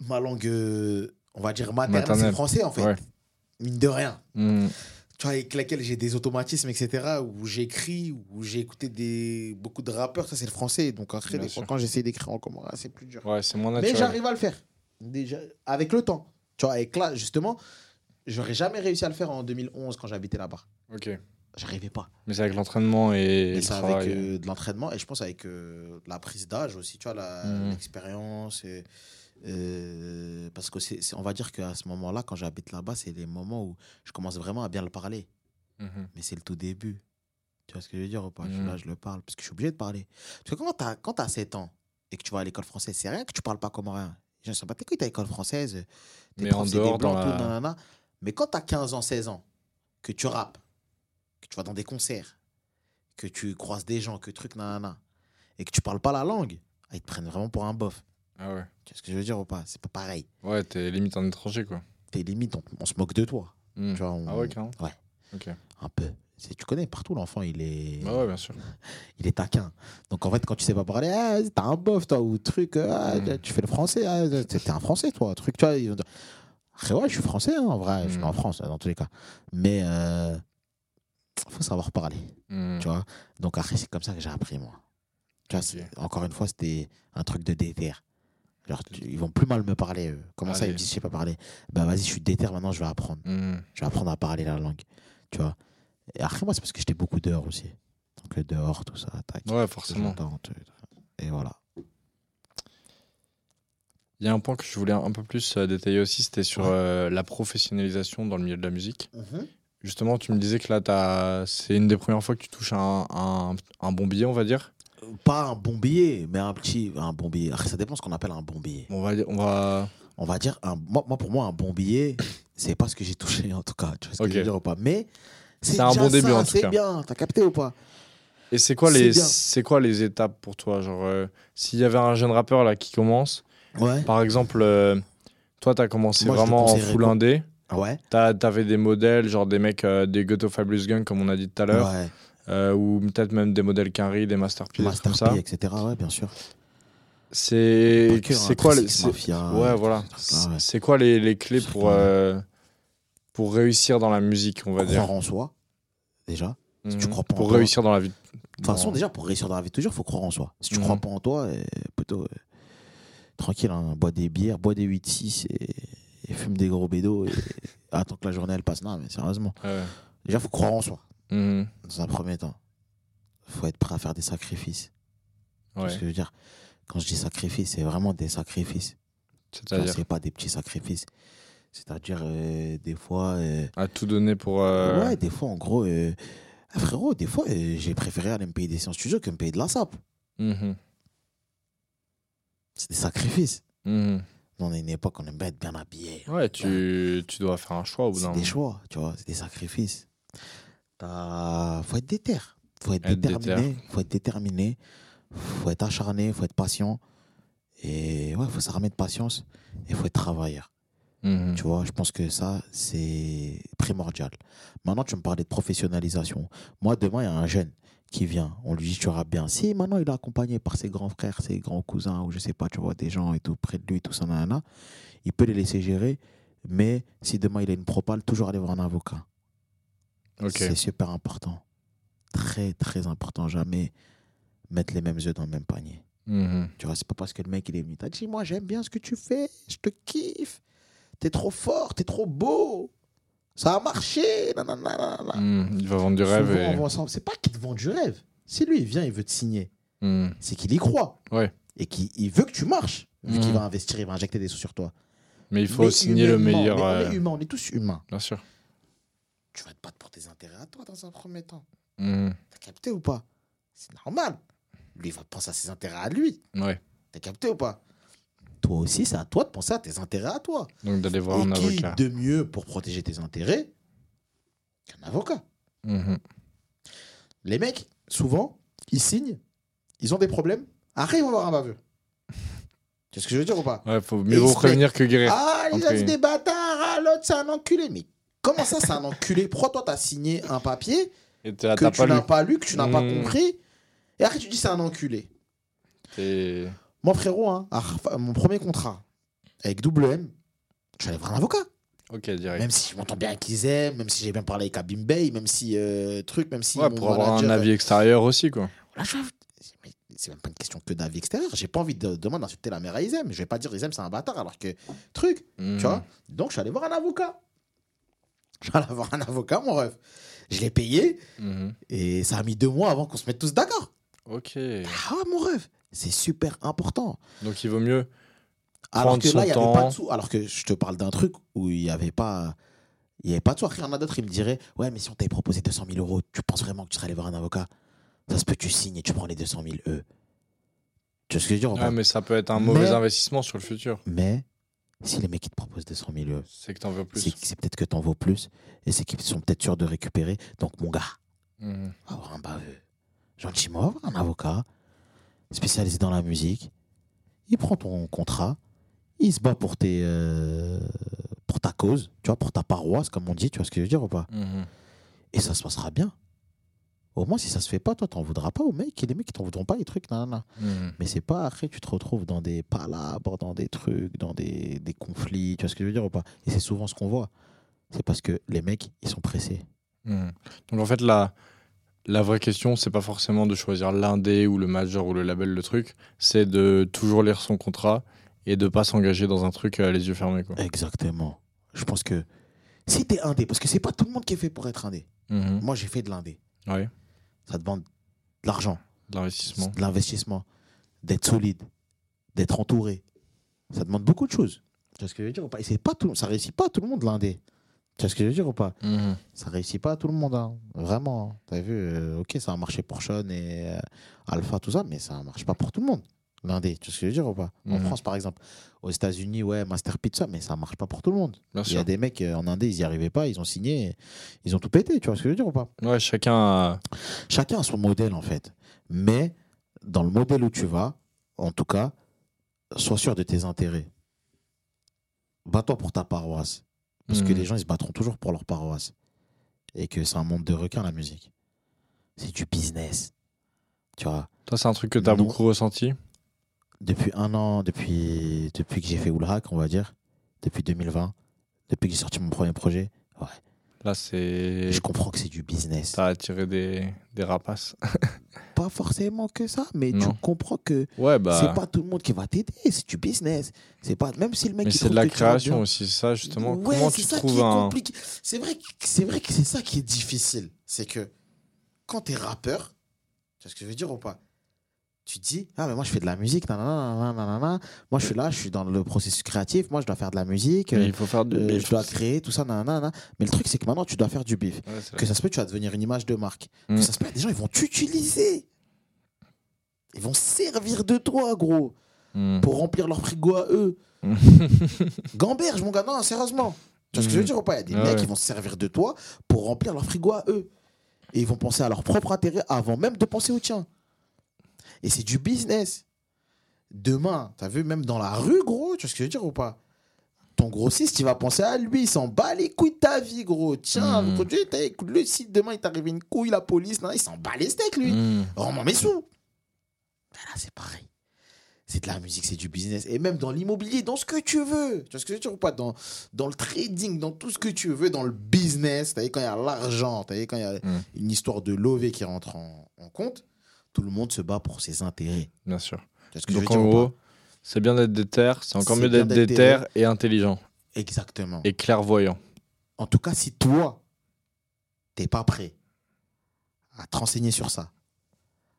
ma langue, euh, on va dire maternelle, c'est Maternelle. le français en fait. Ouais. Mine de rien. Mhm. Tu vois, avec laquelle j'ai des automatismes, etc. Où j'écris, où j'ai écouté des, beaucoup de rappeurs, ça c'est le français. Donc après, Bien des fois, sûr. quand j'essaie d'écrire en commun, c'est plus dur. Ouais, c'est moins Mais naturel. j'arrive à le faire. Déjà, avec le temps. Tu vois, avec là, justement, j'aurais jamais réussi à le faire en 2011 quand j'habitais là-bas. Ok. J'arrivais pas. Mais c'est avec l'entraînement et, Et le c'est avec euh, de l'entraînement et je pense avec euh, la prise d'âge aussi, tu vois, Mhm. l'expérience. euh, parce que c'est, on va dire qu'à ce moment-là, quand j'habite là-bas, c'est les moments où je commence vraiment à bien le parler. Mhm. Mais c'est le tout début. Tu vois ce que je veux dire ou pas? Mhm. Là, je le parle parce que je suis obligé de parler. Parce que quand t'as, quand t'as 7 ans et que tu vas à l'école française, c'est rien que tu parles pas comme rien. Je ne sais pas, t'es quoi, t'es à l'école française? Tes Mais profs, en des dehors, blancs, dans tout, la- nanana. Mais quand t'as 15 ans, 16 ans, que tu rappes, que tu vas dans des concerts, que tu croises des gens, que truc, nanana, et que tu parles pas la langue, ah, ils te prennent vraiment pour un bof. Ah ouais. Tu vois ce que je veux dire ou pas? C'est pas pareil. Ouais, t'es limite un étranger, quoi. T'es limite, on, on se moque de toi. Mhm. Tu vois, on- Ah ouais, carrément. Ouais. Ok. Un peu. Tu connais, partout l'enfant, il est, Bah ouais, bien sûr. il est taquin. Donc en fait, quand tu sais pas parler, ah, t'as un bof, toi, ou truc, ah, Mm. tu fais le français, ah, t'es un français, toi, truc, tu vois. ils Après, ouais, je suis français, hein, en vrai, je suis Mm. en France, dans tous les cas. Mais euh, faut savoir parler, Mhm. tu vois. Donc après, c'est comme ça que j'ai appris, moi. Tu vois, encore une fois, c'était un truc de déter. Genre, tu- ils vont plus mal me parler, eux. Comment ça, ils me disent, je sais pas parler Bah vas-y, je suis déter, maintenant, je vais apprendre. Mhm. Je vais apprendre à parler la langue, tu vois. Et après, moi, c'est parce que j'étais beaucoup dehors aussi. Donc dehors, tout ça, tac. Ouais, forcément. Et voilà. Il y a un point que je voulais un peu plus euh, détailler aussi, c'était sur Ouais. euh, la professionnalisation dans le milieu de la musique. Justement, tu me disais que là, c'est une des premières fois que tu touches un, un- un bon billet, on va dire. Pas un bon billet, mais un petit. Un bon billet. Ça dépend ce qu'on appelle un bon billet. On va, on va... On va dire, un, moi, moi, pour moi, un bon billet, c'est pas ce que j'ai touché en tout cas. Tu vois ce que je veux dire ou pas Mais C'est un bon début, ça, en tout C'est cas. bien, t'as capté ou pas? Et c'est quoi, C'est les, c'est quoi les étapes pour toi? Genre, euh, s'il y avait un jeune rappeur là qui commence, Ouais. par exemple, euh, toi, t'as commencé Moi, je te vraiment en full indé. Ouais. T'avais des modèles, genre des mecs, euh, des Ghetto Fabulous Gang, comme on a dit tout à l'heure, Ouais. euh, ou peut-être même des modèles Quinry, des Masterpiece, Master comme ça. Etc. Ouais, bien sûr. C'est hein, c'est quoi les 36 c'est- Mafia, ouais voilà c'est quoi les, les clés pour euh, pour réussir dans la musique on va dire? Croire en soi, déjà. si tu Mhm. crois pas en pour toi- réussir dans la vie De toute façon, déjà, pour réussir dans la vie, toujours, il faut croire en soi. Si tu Mhm. crois pas en toi, plutôt euh, tranquille, hein, bois des bières, bois des 8-6 et, et fume des gros bédos et attends que la journée elle passe. Non, mais sérieusement, Ouais. déjà, il faut croire en soi, Mhm. dans un premier temps. Il faut être prêt à faire des sacrifices. Ouais. ce que je veux dire? Quand je dis sacrifices, c'est vraiment des sacrifices. C'est-à-dire C'est pas des petits sacrifices. C'est-à-dire, euh, des fois. euh, à tout donner pour euh, Ouais, des fois, en gros. euh, ah, frérot, des fois, j'ai préféré aller me payer des séances studio que me payer de la sape. mhm. C'est des sacrifices. Mhm. On est une époque, on aime bien être bien habillé. ouais tu, tu dois faire un choix au bout C'est des choix, tu vois, c'est des sacrifices. T'as- Faut être déter. Faut être, Être déterminé. Faut être déterminé. Faut être acharné. Faut être patient. Et ouais, faut s'armer de patience. Et faut être travailleur. Mhm. Tu vois, je pense que ça, c'est primordial. Maintenant, tu me parlais de professionnalisation. Moi, demain, il y a un jeune qui vient. On lui dit, tu rappes bien. Si maintenant, il est accompagné par ses grands frères, ses grands cousins, ou je sais pas, tu vois, des gens et tout, près de lui, tout ça, nanana, il peut les laisser gérer. Mais si demain, il a une propale, toujours aller voir un avocat. ok C'est super important. Très, très important. Jamais mettre les mêmes œufs dans le même panier. Mhm. Tu vois, c'est pas parce que le mec il est venu, t'as dit, moi j'aime bien ce que tu fais, je te kiffe, t'es trop fort, t'es trop beau, ça a marché. Mhm. il va vendre du rêve et... C'est pas qu'il te vend du rêve. Si lui il vient, il veut te signer, Mhm. c'est qu'il y croit. Ouais. Et qu'il il veut que tu marches, vu qu'il Mhm. va investir, il va injecter des sous sur toi. mais il faut Mais signer le meilleur mais on euh, est humain, on est tous humains. bien sûr Tu vas te battre pour tes intérêts à toi dans un premier temps. T'as capté ou pas? C'est normal. Lui, il va penser à ses intérêts à lui. Ouais. T'as capté ou pas? Toi aussi, c'est à toi de penser à tes intérêts à toi. Donc d'aller voir Et un qui avocat. de mieux pour protéger tes intérêts qu'un avocat Mhm. Les mecs, souvent, ils signent, ils ont des problèmes. Après, ils vont voir un baveux. Tu sais ce que je veux dire ou pas Ouais, faut Et mieux il se prévenir que guérir. Ah, gars, c'est guillemets. des bâtards, ah, l'autre, c'est un enculé. Mais comment ça, c'est un enculé? Pourquoi toi, t'as signé un papier Et que tu n'as pas lu, que tu n'as pas Hmm. compris Et après, tu dis c'est un enculé. T'es- Moi, frérot, hein, à mon premier contrat avec WM, je suis allé voir un avocat. Ok, direct. Même si je m'entends bien avec Izem, même si j'ai bien parlé avec Abim Bey, même si euh, truc, même si. Ouais, pour avoir un avis extérieur aussi, quoi. Là, je c'est même pas une question que d'avis extérieur. J'ai pas envie de demain d'insulter la mère à Izem. Je vais pas dire Izem c'est un bâtard alors que truc, Mhm. tu vois. Donc je suis allé voir un avocat. Je suis allé voir un avocat, mon ref. Je l'ai payé Mhm. et ça a mis deux mois avant qu'on se mette tous d'accord. Ok. Ah mon ref, c'est super important. Donc il vaut mieux. Alors que là, il n'y avait pas de sous. Alors que je te parle d'un truc où il n'y avait pas. Il n'y avait pas de sous. Après, il y en a d'autres, ils me diraient Ouais, mais si on t'avait proposé 200 000 euros, tu penses vraiment que tu serais allé voir un avocat? Ça se peut, tu signes et tu prends les 200 000 eux. Tu vois ce que je veux dire ou Ouais, mais ça peut être un Mais- mauvais investissement sur le futur. Mais si les mecs ils te proposent 200 000 euros, C'est que t'en veux plus. c'est peut-être que t'en vaux plus et c'est qu'ils sont peut-être sûrs de récupérer. Donc, mon gars, va avoir un baveux. Gentiment, va voir un avocat spécialisé dans la musique. Il prend ton contrat, il se bat pour, tes, euh, pour ta cause, tu vois, pour ta paroisse, comme on dit, tu vois ce que je veux dire ou pas? Mhm. Et ça se passera bien. Au moins, si ça se fait pas, toi, t'en voudras pas aux mecs, et les mecs, ils t'en voudront pas, les trucs, nan, nan, nan. Mhm. Mais c'est pas après, tu te retrouves dans des palabres, dans des trucs, dans des, des conflits, tu vois ce que je veux dire ou pas? Et c'est souvent ce qu'on voit. C'est parce que les mecs, ils sont pressés. Mhm. Donc en fait, la, la vraie question, c'est pas forcément de choisir l'indé ou le major ou le label, le truc. C'est de toujours lire son contrat et de pas s'engager dans un truc euh, les yeux fermés. Quoi. Exactement. Je pense que si t'es indé, parce que c'est pas tout le monde qui est fait pour être indé. Mhm. Moi, j'ai fait de l'indé. Ouais, Ça demande de l'argent, de l'investissement. de l'investissement, d'être solide, d'être entouré. Ça demande beaucoup de choses. Tu vois ce que je veux dire pas? Et c'est pas tout, ça réussit pas tout le monde l'indé. Tu vois ce que je veux dire ou pas Mhm. Ça réussit pas à tout le monde. hein. Vraiment. hein. T'as vu euh, Ok, ça a marché pour Sean et euh, Alpha, tout ça, mais ça marche pas pour tout le monde. L'indé. Tu vois ce que je veux dire ou pas En Mhm. France, par exemple. Aux États-Unis, ouais, Master Pizza, mais ça marche pas pour tout le monde. Il y a des mecs euh, en Indé, ils y arrivaient pas, ils ont signé, ils ont tout pété, tu vois ce que je veux dire ou pas Ouais, chacun a... Chacun a son modèle en fait. Mais dans le modèle où tu vas, en tout cas, sois sûr de tes intérêts. Bats-toi pour ta paroisse. Parce que Mhm. les gens, ils se battront toujours pour leur paroisse. Et que c'est un monde de requins, la musique. C'est du business. Tu vois, Toi, c'est un truc que tu as Non. beaucoup ressenti? depuis un an, depuis, depuis que j'ai fait Oulhack, on va dire, depuis 2020, depuis que j'ai sorti mon premier projet, ouais, Là, c'est. je comprends que c'est du business. T'as attiré des, des rapaces. Pas forcément que ça, mais Non. tu comprends que Ouais, bah. c'est pas tout le monde qui va t'aider, c'est du business. C'est pas même si le mec Mais c'est de la création aussi, ça, justement. Ouais, Comment tu ça trouves un. C'est vrai, c'est vrai que c'est ça qui est difficile. C'est que quand t'es rappeur, tu vois ce que je veux dire ou pas? Tu te dis, ah, mais moi je fais de la musique, nanana, nanana, nanana. moi je suis là, je suis dans le processus créatif, moi je dois faire de la musique, Mais euh, il faut faire euh, je dois créer, tout ça, nanana, nanana. Mais le truc, c'est que maintenant tu dois faire du bif. Ouais, Que ça se peut, tu vas devenir une image de marque. Mm. Que ça se peut, des gens ils vont t'utiliser. Ils vont servir de toi, gros, Hmm. pour remplir leur frigo à eux. Gamberge, mon gars, non, sérieusement. Tu vois ce que je veux dire ou pas? Il y a des Ah mecs ouais. qui vont se servir de toi pour remplir leur frigo à eux. Et ils vont penser à leur propre intérêt avant même de penser au tien. Et c'est du business. Demain, t'as vu, même dans la rue, gros, tu vois ce que je veux dire ou pas? Ton grossiste, il va penser à lui, il s'en bat les couilles de ta vie, gros. Tiens, t'as- écoute, le site, demain, il t'arrive une couille, la police, non, il s'en bat les steaks, lui. Hmm. Rends-moi mes sous. Ben là, c'est pareil. C'est de la musique, c'est du business. Et même dans l'immobilier, dans ce que tu veux. Tu vois ce que je veux dire ou pas? Dans, dans le trading, dans tout ce que tu veux, dans le business. Tu quand il y a l'argent, tu quand il y a Mm. une histoire de lové qui rentre en, en compte, tout le monde se bat pour ses intérêts. Bien sûr. Que Donc en gros, c'est bien d'être déter, c'est encore mieux d'être déter et intelligent Exactement. et clairvoyant. En tout cas, si toi, t'es pas prêt à te renseigner sur ça,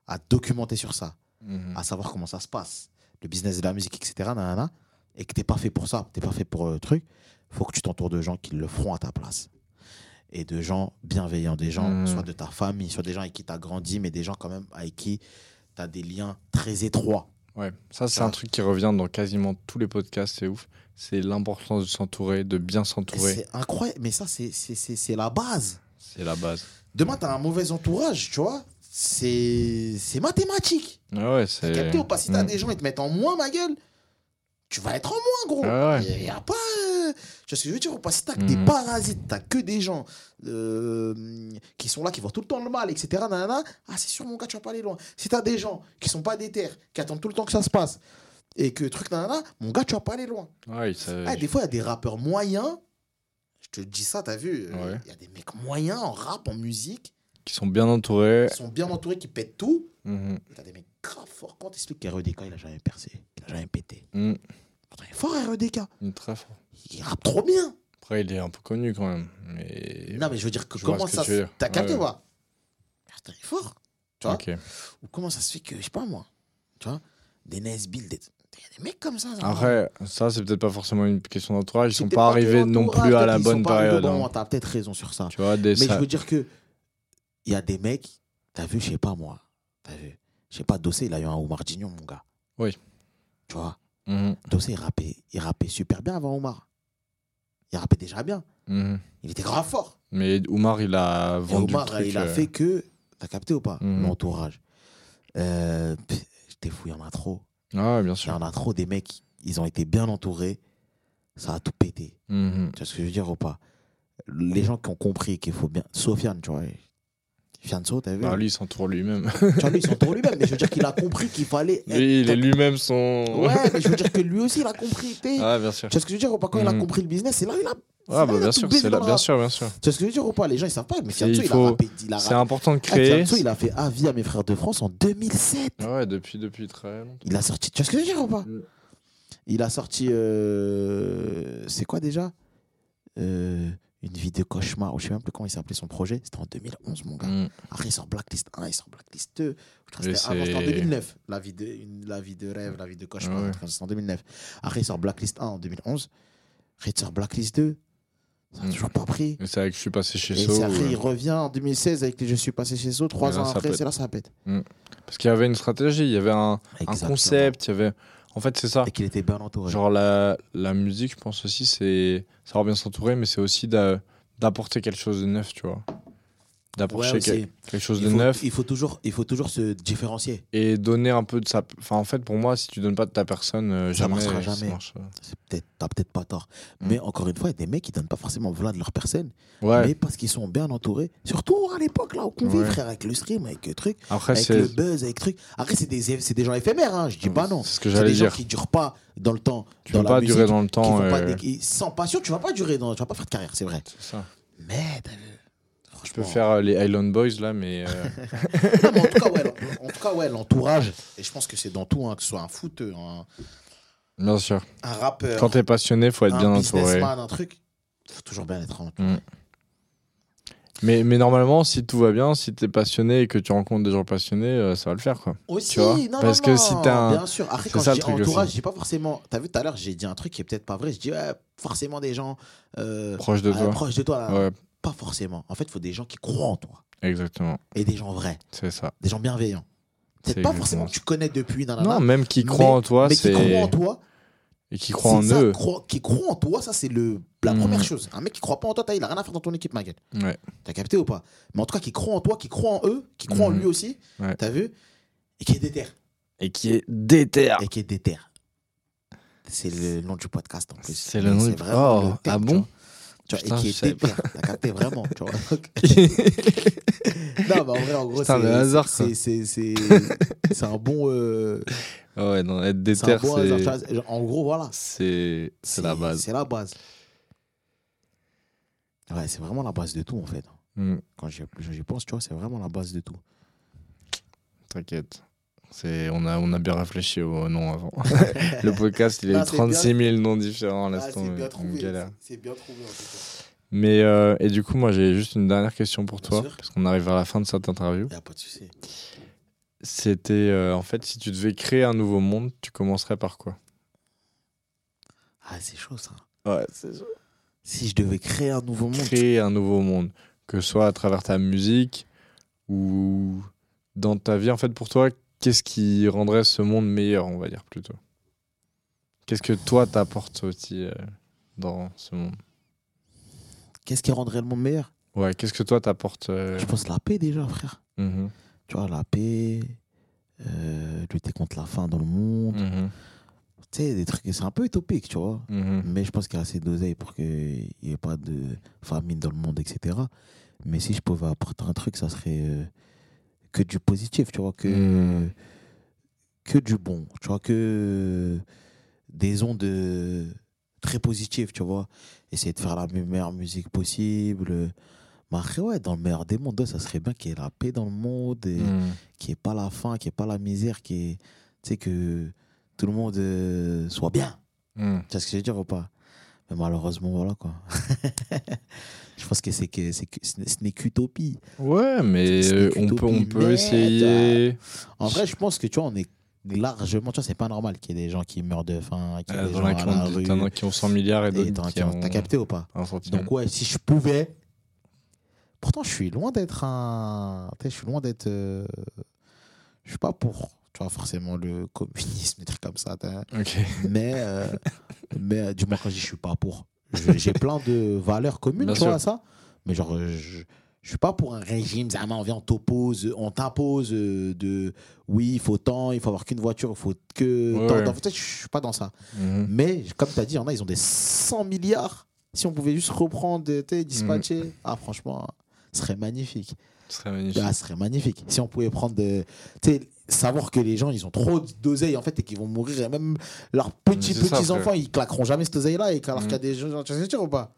à te documenter sur ça, Mhm. à savoir comment ça se passe, le business de la musique, etc. nanana, et que t'es pas fait pour ça, t'es pas fait pour le truc, faut que tu t'entoures de gens qui le feront à ta place. Et de gens bienveillants, des gens, Mhm. soit de ta famille, soit des gens avec qui tu as grandi, mais des gens quand même avec qui as des liens très étroits. Ouais, ça c'est un truc qui revient dans quasiment tous les podcasts, c'est ouf. C'est l'importance de s'entourer, de bien s'entourer. C'est incroyable, mais ça, c'est- la base. C'est la base. Demain, tu as un mauvais entourage, tu vois. C'est mathématique. Ah ouais, c'est. capté ou pas Si t'as Mm. des gens, ils te mettent en moins, ma gueule, tu vas être en moins, gros. Ah ouais. Il y a pas. euh, Tu vois ce que je veux dire pas? Si t'as que des Mhm. parasites, t'as que des gens euh, qui sont là, qui voient tout le temps le mal, etc. nanana, ah, c'est sûr, mon gars, tu vas pas aller loin. Si t'as des gens qui sont pas des terres, qui attendent tout le temps que ça se passe, et que truc, nanana, mon gars, tu vas pas aller loin. Ouais, ça- Ah, des fois, il y a des rappeurs moyens. Je te dis ça, t'as vu euh, Il Ouais. y a des mecs moyens en rap, en musique, Qui sont bien entourés. qui sont bien entourés, qui pètent tout. Mhm. T'as des mecs grave. Quand t'expliques qu'REDK, il a jamais percé, il a jamais pété. Mm. Il est fort, REDK. Il est très fort. Il rappe trop bien. Après, il est un peu connu quand même. Mais... Non, mais je veux dire, que Je comment que ça. T'as capté ou pas? Il est fort. Tu vois. Ou comment ça se fait que, je sais pas moi, tu vois, des Nesbill, des... il y a des mecs comme ça. Après, ça, c'est peut-être pas forcément une question d'entourage. Ils sont pas arrivés non plus à la bonne période. bon hein. T'as peut-être raison sur ça. Tu vois, des Mais ça- je veux dire que il y a des mecs, t'as vu, je sais pas moi, t'as vu, je sais pas, Dossé, il a eu un Omar Dignon, mon gars. Oui. Tu vois, Mhm. Dossé, il rappait, il rappait super bien avant Omar. Il rappait déjà bien. Mhm. Il était grave fort. Mais Oumar, il a Et vendu Omar, le truc. il a euh, fait que, t'as capté ou pas, Mhm. l'entourage. Euh, pff, J'étais fou, il y en a trop. Ah, bien Il y sûr. en a trop des mecs, ils ont été bien entourés, ça a tout pété. Mhm. Tu vois ce que je veux dire ou pas? Les gens qui ont compris qu'il faut bien. Sofiane, tu vois. Fianso, t'as vu Bah, lui, il s'entoure lui-même. Lui, il s'entoure lui-même, mais je veux dire qu'il a compris qu'il fallait. être lui, il est lui-même son. Ouais, mais je veux dire que lui aussi, il a compris. tu sais. Ah, bien sûr. Tu vois ce que je veux dire ou pas Quand il a Mhm. compris le business, c'est là il a. Ah, bah, bien sûr, c'est là, le bien sûr, bien sûr. Tu vois ce que je veux dire ou pas Les gens, ils savent pas, mais Fianso, il a rappé. Il a C'est important de Ah, créer. Fianso, il a fait avis à mes frères de France en 2007. Ah Ouais, depuis, depuis très longtemps. Il a sorti. Tu vois ce que je veux dire ou pas? Mm. Il a sorti. euh, C'est quoi déjà? Euh, Une vie de cauchemar. Ou je sais même plus comment il s'appelait son projet. C'était en 2011, mon gars. Mhm. Après, il sort Blacklist 1, il sort Blacklist 2. Je crois que Mais c'était avant, en c'est- 2009. La vie, de, une- la vie de rêve, la vie de cauchemar. Ouais. C'était en 2009. Après, il sort Blacklist 1 en 2011. Après, il sort Blacklist 2. Ça n'a Mm. toujours pas pris. Et c'est vrai que je suis passé chez Et So. c'est après, euh, il revient en 2016 avec les Je suis passé chez So. Trois Et là, ans après, c'est là ça pète. Parce qu'il y avait une stratégie, il y avait un, un concept, il y avait. En fait, c'est ça. Et qu'il était bien entouré. Genre la, la musique, je pense aussi, c'est savoir bien s'entourer, mais c'est aussi d'a- d'apporter quelque chose de neuf, tu vois. Ouais, aussi. quelque chose de faut, neuf il, faut toujours, il faut toujours se différencier. et donner un peu de sa. Enfin, en fait, pour moi, si tu donnes pas de ta personne, euh, Ça jamais. marchera ça jamais. marche. C'est peut-être, t'as peut-être pas tort. Mm. Mais encore une fois, il y a des mecs qui donnent pas forcément voilà de leur personne, Ouais. mais parce qu'ils sont bien entourés. Surtout à l'époque là où on vit, Ouais. frère, avec le stream, avec le truc. Après, avec le buzz, avec le truc. Après, c'est des, c'est des gens éphémères, hein. je dis pas non. C'est ce que j'allais des gens dire. qui durent pas dans le temps. Tu dans la pas musique, durer dans le temps. pas euh, sans passion, tu vas pas durer dans, tu vas pas faire de carrière, c'est vrai. C'est ça. Mais Je peux faire euh, les Island Boys là, mais. euh, Non, mais en tout cas, ouais, l'en- en tout cas, ouais, l'entourage. Et je pense que c'est dans tout, hein, que ce soit un foot, un, Bien sûr. un rappeur, Quand t'es passionné, faut être un bien entouré. un truc. Faut toujours bien être entouré. Mm. Mais, mais normalement, si tout va bien, si t'es passionné et que tu rencontres des gens passionnés, euh, ça va le faire quoi. Aussi, Tu vois non, Parce non, que non, si t'as un- Bien sûr. Après, C'est quand ça, je le dis truc entourage, dis pas forcément. T'as vu tout à l'heure, j'ai dit un truc qui est peut-être pas vrai. Je dis ouais, forcément des gens euh, Proche de euh, toi. proches de toi. là. Ouais, Pas forcément. En fait, il faut des gens qui croient en toi. exactement. Et des gens vrais. C'est ça. Des gens bienveillants. C'est pas forcément que tu connais depuis, nanana, Non, même qui croient en toi, mais qui croient en toi. Et qui croient en ça, eux. qui croient en toi, ça c'est le la Mhm. première chose. Un mec qui croit pas en toi, il a rien à faire dans ton équipe, ma gueule. Ouais. T'as capté ou pas? Mais en tout cas, qui croit en toi, qui croit en eux, qui croit en Mhm. lui aussi. Ouais. T'as vu? Et qui est déter. Et qui est déter. Et qui est déter. C'est le nom du podcast en plus. C'est le nom c'est du- vraiment Oh, ah bon? Tu vois, Putain, et qui savais déter. T'as capté vraiment, tu vois. Donc- non, mais en vrai, en gros, c'est le hasard, c'est- c'est c'est c'est un bon euh, Ah ouais, non, être déter, c'est. En gros, voilà. C'est c'est la base. C'est la base. Ouais, c'est vraiment la base de tout en fait. Hmm, Quand j'y pense, tu vois, c'est vraiment la base de tout. T'inquiète. C'est, on, a, on a bien réfléchi au nom avant. le podcast, il a Ah, eu c'est 36 000 noms différents à Ah, c'est bien trouvé. c'est- bien trouvé en tout cas. Mais, euh, et du coup, moi, j'ai juste une dernière question pour Bien toi, sûr. parce qu'on arrive vers la fin de cette interview. Y a pas de souci. C'était, euh, en fait, si tu devais créer un nouveau monde, tu commencerais par quoi? Ah, c'est chaud ça. Ouais, c'est ça. Si je devais créer un nouveau monde, Créer un nouveau monde, que ce soit à travers ta musique ou dans ta vie, en fait, pour toi, qu'est-ce qui rendrait ce monde meilleur, on va dire plutôt? Qu'est-ce que toi t'apportes aussi euh, dans ce monde? Qu'est-ce qui rendrait le monde meilleur? Ouais, qu'est-ce que toi t'apportes euh, Je pense la paix déjà, frère. mhm, Tu vois, la paix, euh, lutter contre la faim dans le monde. mhm, Tu sais, des trucs, c'est un peu utopique, tu vois. mhm. Mais je pense qu'il y a assez d'oseille pour qu'il n'y ait pas de famine dans le monde, etc. Mais si je pouvais apporter un truc, ça serait euh, que du positif, tu vois, que, Mhm. que du bon, tu vois, que des ondes euh, très positives, tu vois. Essayer de faire la me- meilleure musique possible. Mais après, ouais, dans le meilleur des mondes, ça serait bien qu'il y ait la paix dans le monde, et Mhm. qu'il n'y ait pas la faim, qu'il n'y ait pas la misère, qu'il y ait- que tout le monde euh, soit bien. Mhm. Tu vois ce que je veux dire ou pas? Mais malheureusement, voilà quoi. je pense que c'est que, c'est que ce n'est- qu'utopie. Ouais, mais euh, on peut, on peut mais essayer. En vrai, je pense que tu vois, on est largement. Tu vois, c'est pas normal qu'il y ait des gens qui meurent de faim, qu'il y ait Euh, des gens à qui la ont- rue. t'en as qui ont 100 milliards et et d'autres qui ont- T'as capté ou pas? Donc, ouais, si je pouvais. Pourtant, je suis loin d'être un. Je suis loin d'être. euh, Je suis pas pour. Tu vois, forcément, le communisme, des trucs comme ça. t'as- Ok. mais, euh, mais euh, du moins quand je dis je suis pas pour j'ai plein de valeurs communes tu vois ça mais genre euh, je, je suis pas pour un régime ça on vient on t'oppose on t'impose euh, de oui il faut tant il faut avoir qu'une voiture il faut que Ouais, tant- tant- je suis pas dans ça Mhm. mais comme tu as dit il y en a ils ont des 100 milliards si on pouvait juste reprendre dispatcher Mm. ah franchement ce serait magnifique Ce serait magnifique. ah, ce serait magnifique. Si on pouvait prendre de. Tu savoir que les gens, ils ont trop d'oseille, en fait, et qu'ils vont mourir. Et même leurs petits, ça, petits frère. enfants, ils claqueront jamais cette oseille-là. Et alors Mhm. qu'il y a des gens. Tu sais, ou pas?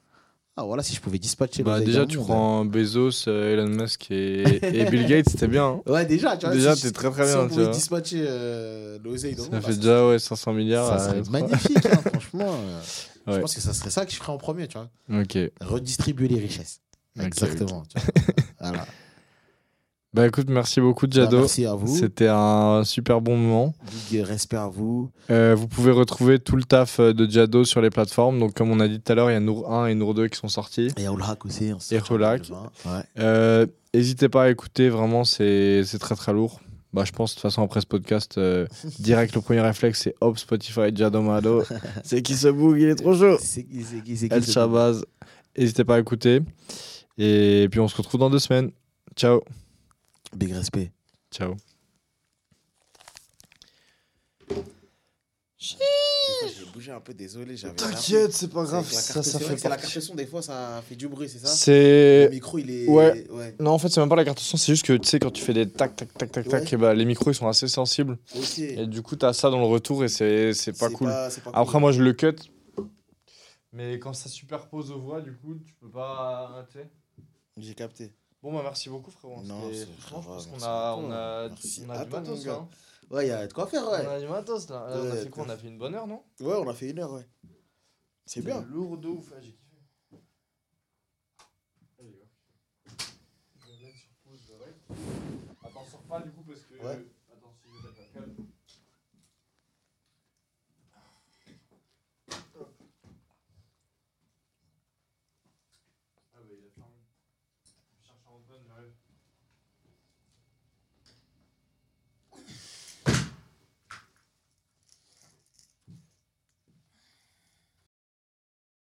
Ah, voilà, si je pouvais dispatcher Bah, déjà, tu monde. prends Bezos, euh, Elon Musk et, et Bill Gates, c'était bien. hein. Ouais, déjà, tu vois. Déjà, si- t'es très très si bien, on tu pouvait vois. dispatcher euh, l'oseille Ça monde, fait bah, déjà ouais, 500 milliards. Ça serait magnifique, hein, franchement. euh, Je pense que ça serait ça que je ferais en premier, tu vois. Ok. Redistribuer les richesses. Exactement. tu vois. voilà. Bah écoute, merci beaucoup, Bah, Jado. merci à vous. C'était un super bon moment. Big respect à vous. Euh, vous pouvez retrouver tout le taf euh, de Jado sur les plateformes. Donc, comme on a dit tout à l'heure, il y a Nour 1 et Nour 2 qui sont sortis. Et Aulhak aussi. on se Et retrouve en Aulhak. 2020. Ouais. Euh, N'hésitez pas à écouter, vraiment, c'est très très lourd. Bah, je pense, de toute façon, après ce podcast, euh, direct, le premier réflexe, c'est hop, Spotify, Jado Mado. c'est qui se bouge, il est trop chaud. C'est qui, c'est qui, c'est qui El ce Shabazz. N'hésitez pas à écouter. Et puis, on se retrouve dans deux semaines. Ciao. Big respect. Ciao. J'ai bougé un peu, désolé. j'avais c'est pas avec la carte- c'est la carte son, des fois, ça fait du bruit, c'est ça Le C'est. micro, il est. Ouais. ouais. Non, en fait, c'est même pas la carte son, c'est juste que tu sais, quand tu fais des tac, tac, tac, tac, tac, et bah, les micros ils sont assez sensibles. Ok. Et du coup, t'as ça dans le retour et c'est c'est pas cool. c'est pas Après, cool. moi je le cut. Mais quand ça superpose aux voix, du coup, tu peux pas. J'ai capté. Bon, bah merci beaucoup, frérot. Non, C'était- c'est Franchement, je grave, pense qu'on merci a, on a, Merci on a du matos là. hein. Ouais, il y a de quoi faire, On ouais. a du matos là. On a Ouais, fait quoi? On a fait une bonne heure, non? Ouais, on a fait une heure, ouais. C'est bien. Lourd de ouf, ouais, j'ai kiffé. Je vais mettre sur pause direct. Attends, sors pas du coup parce que. Ouais.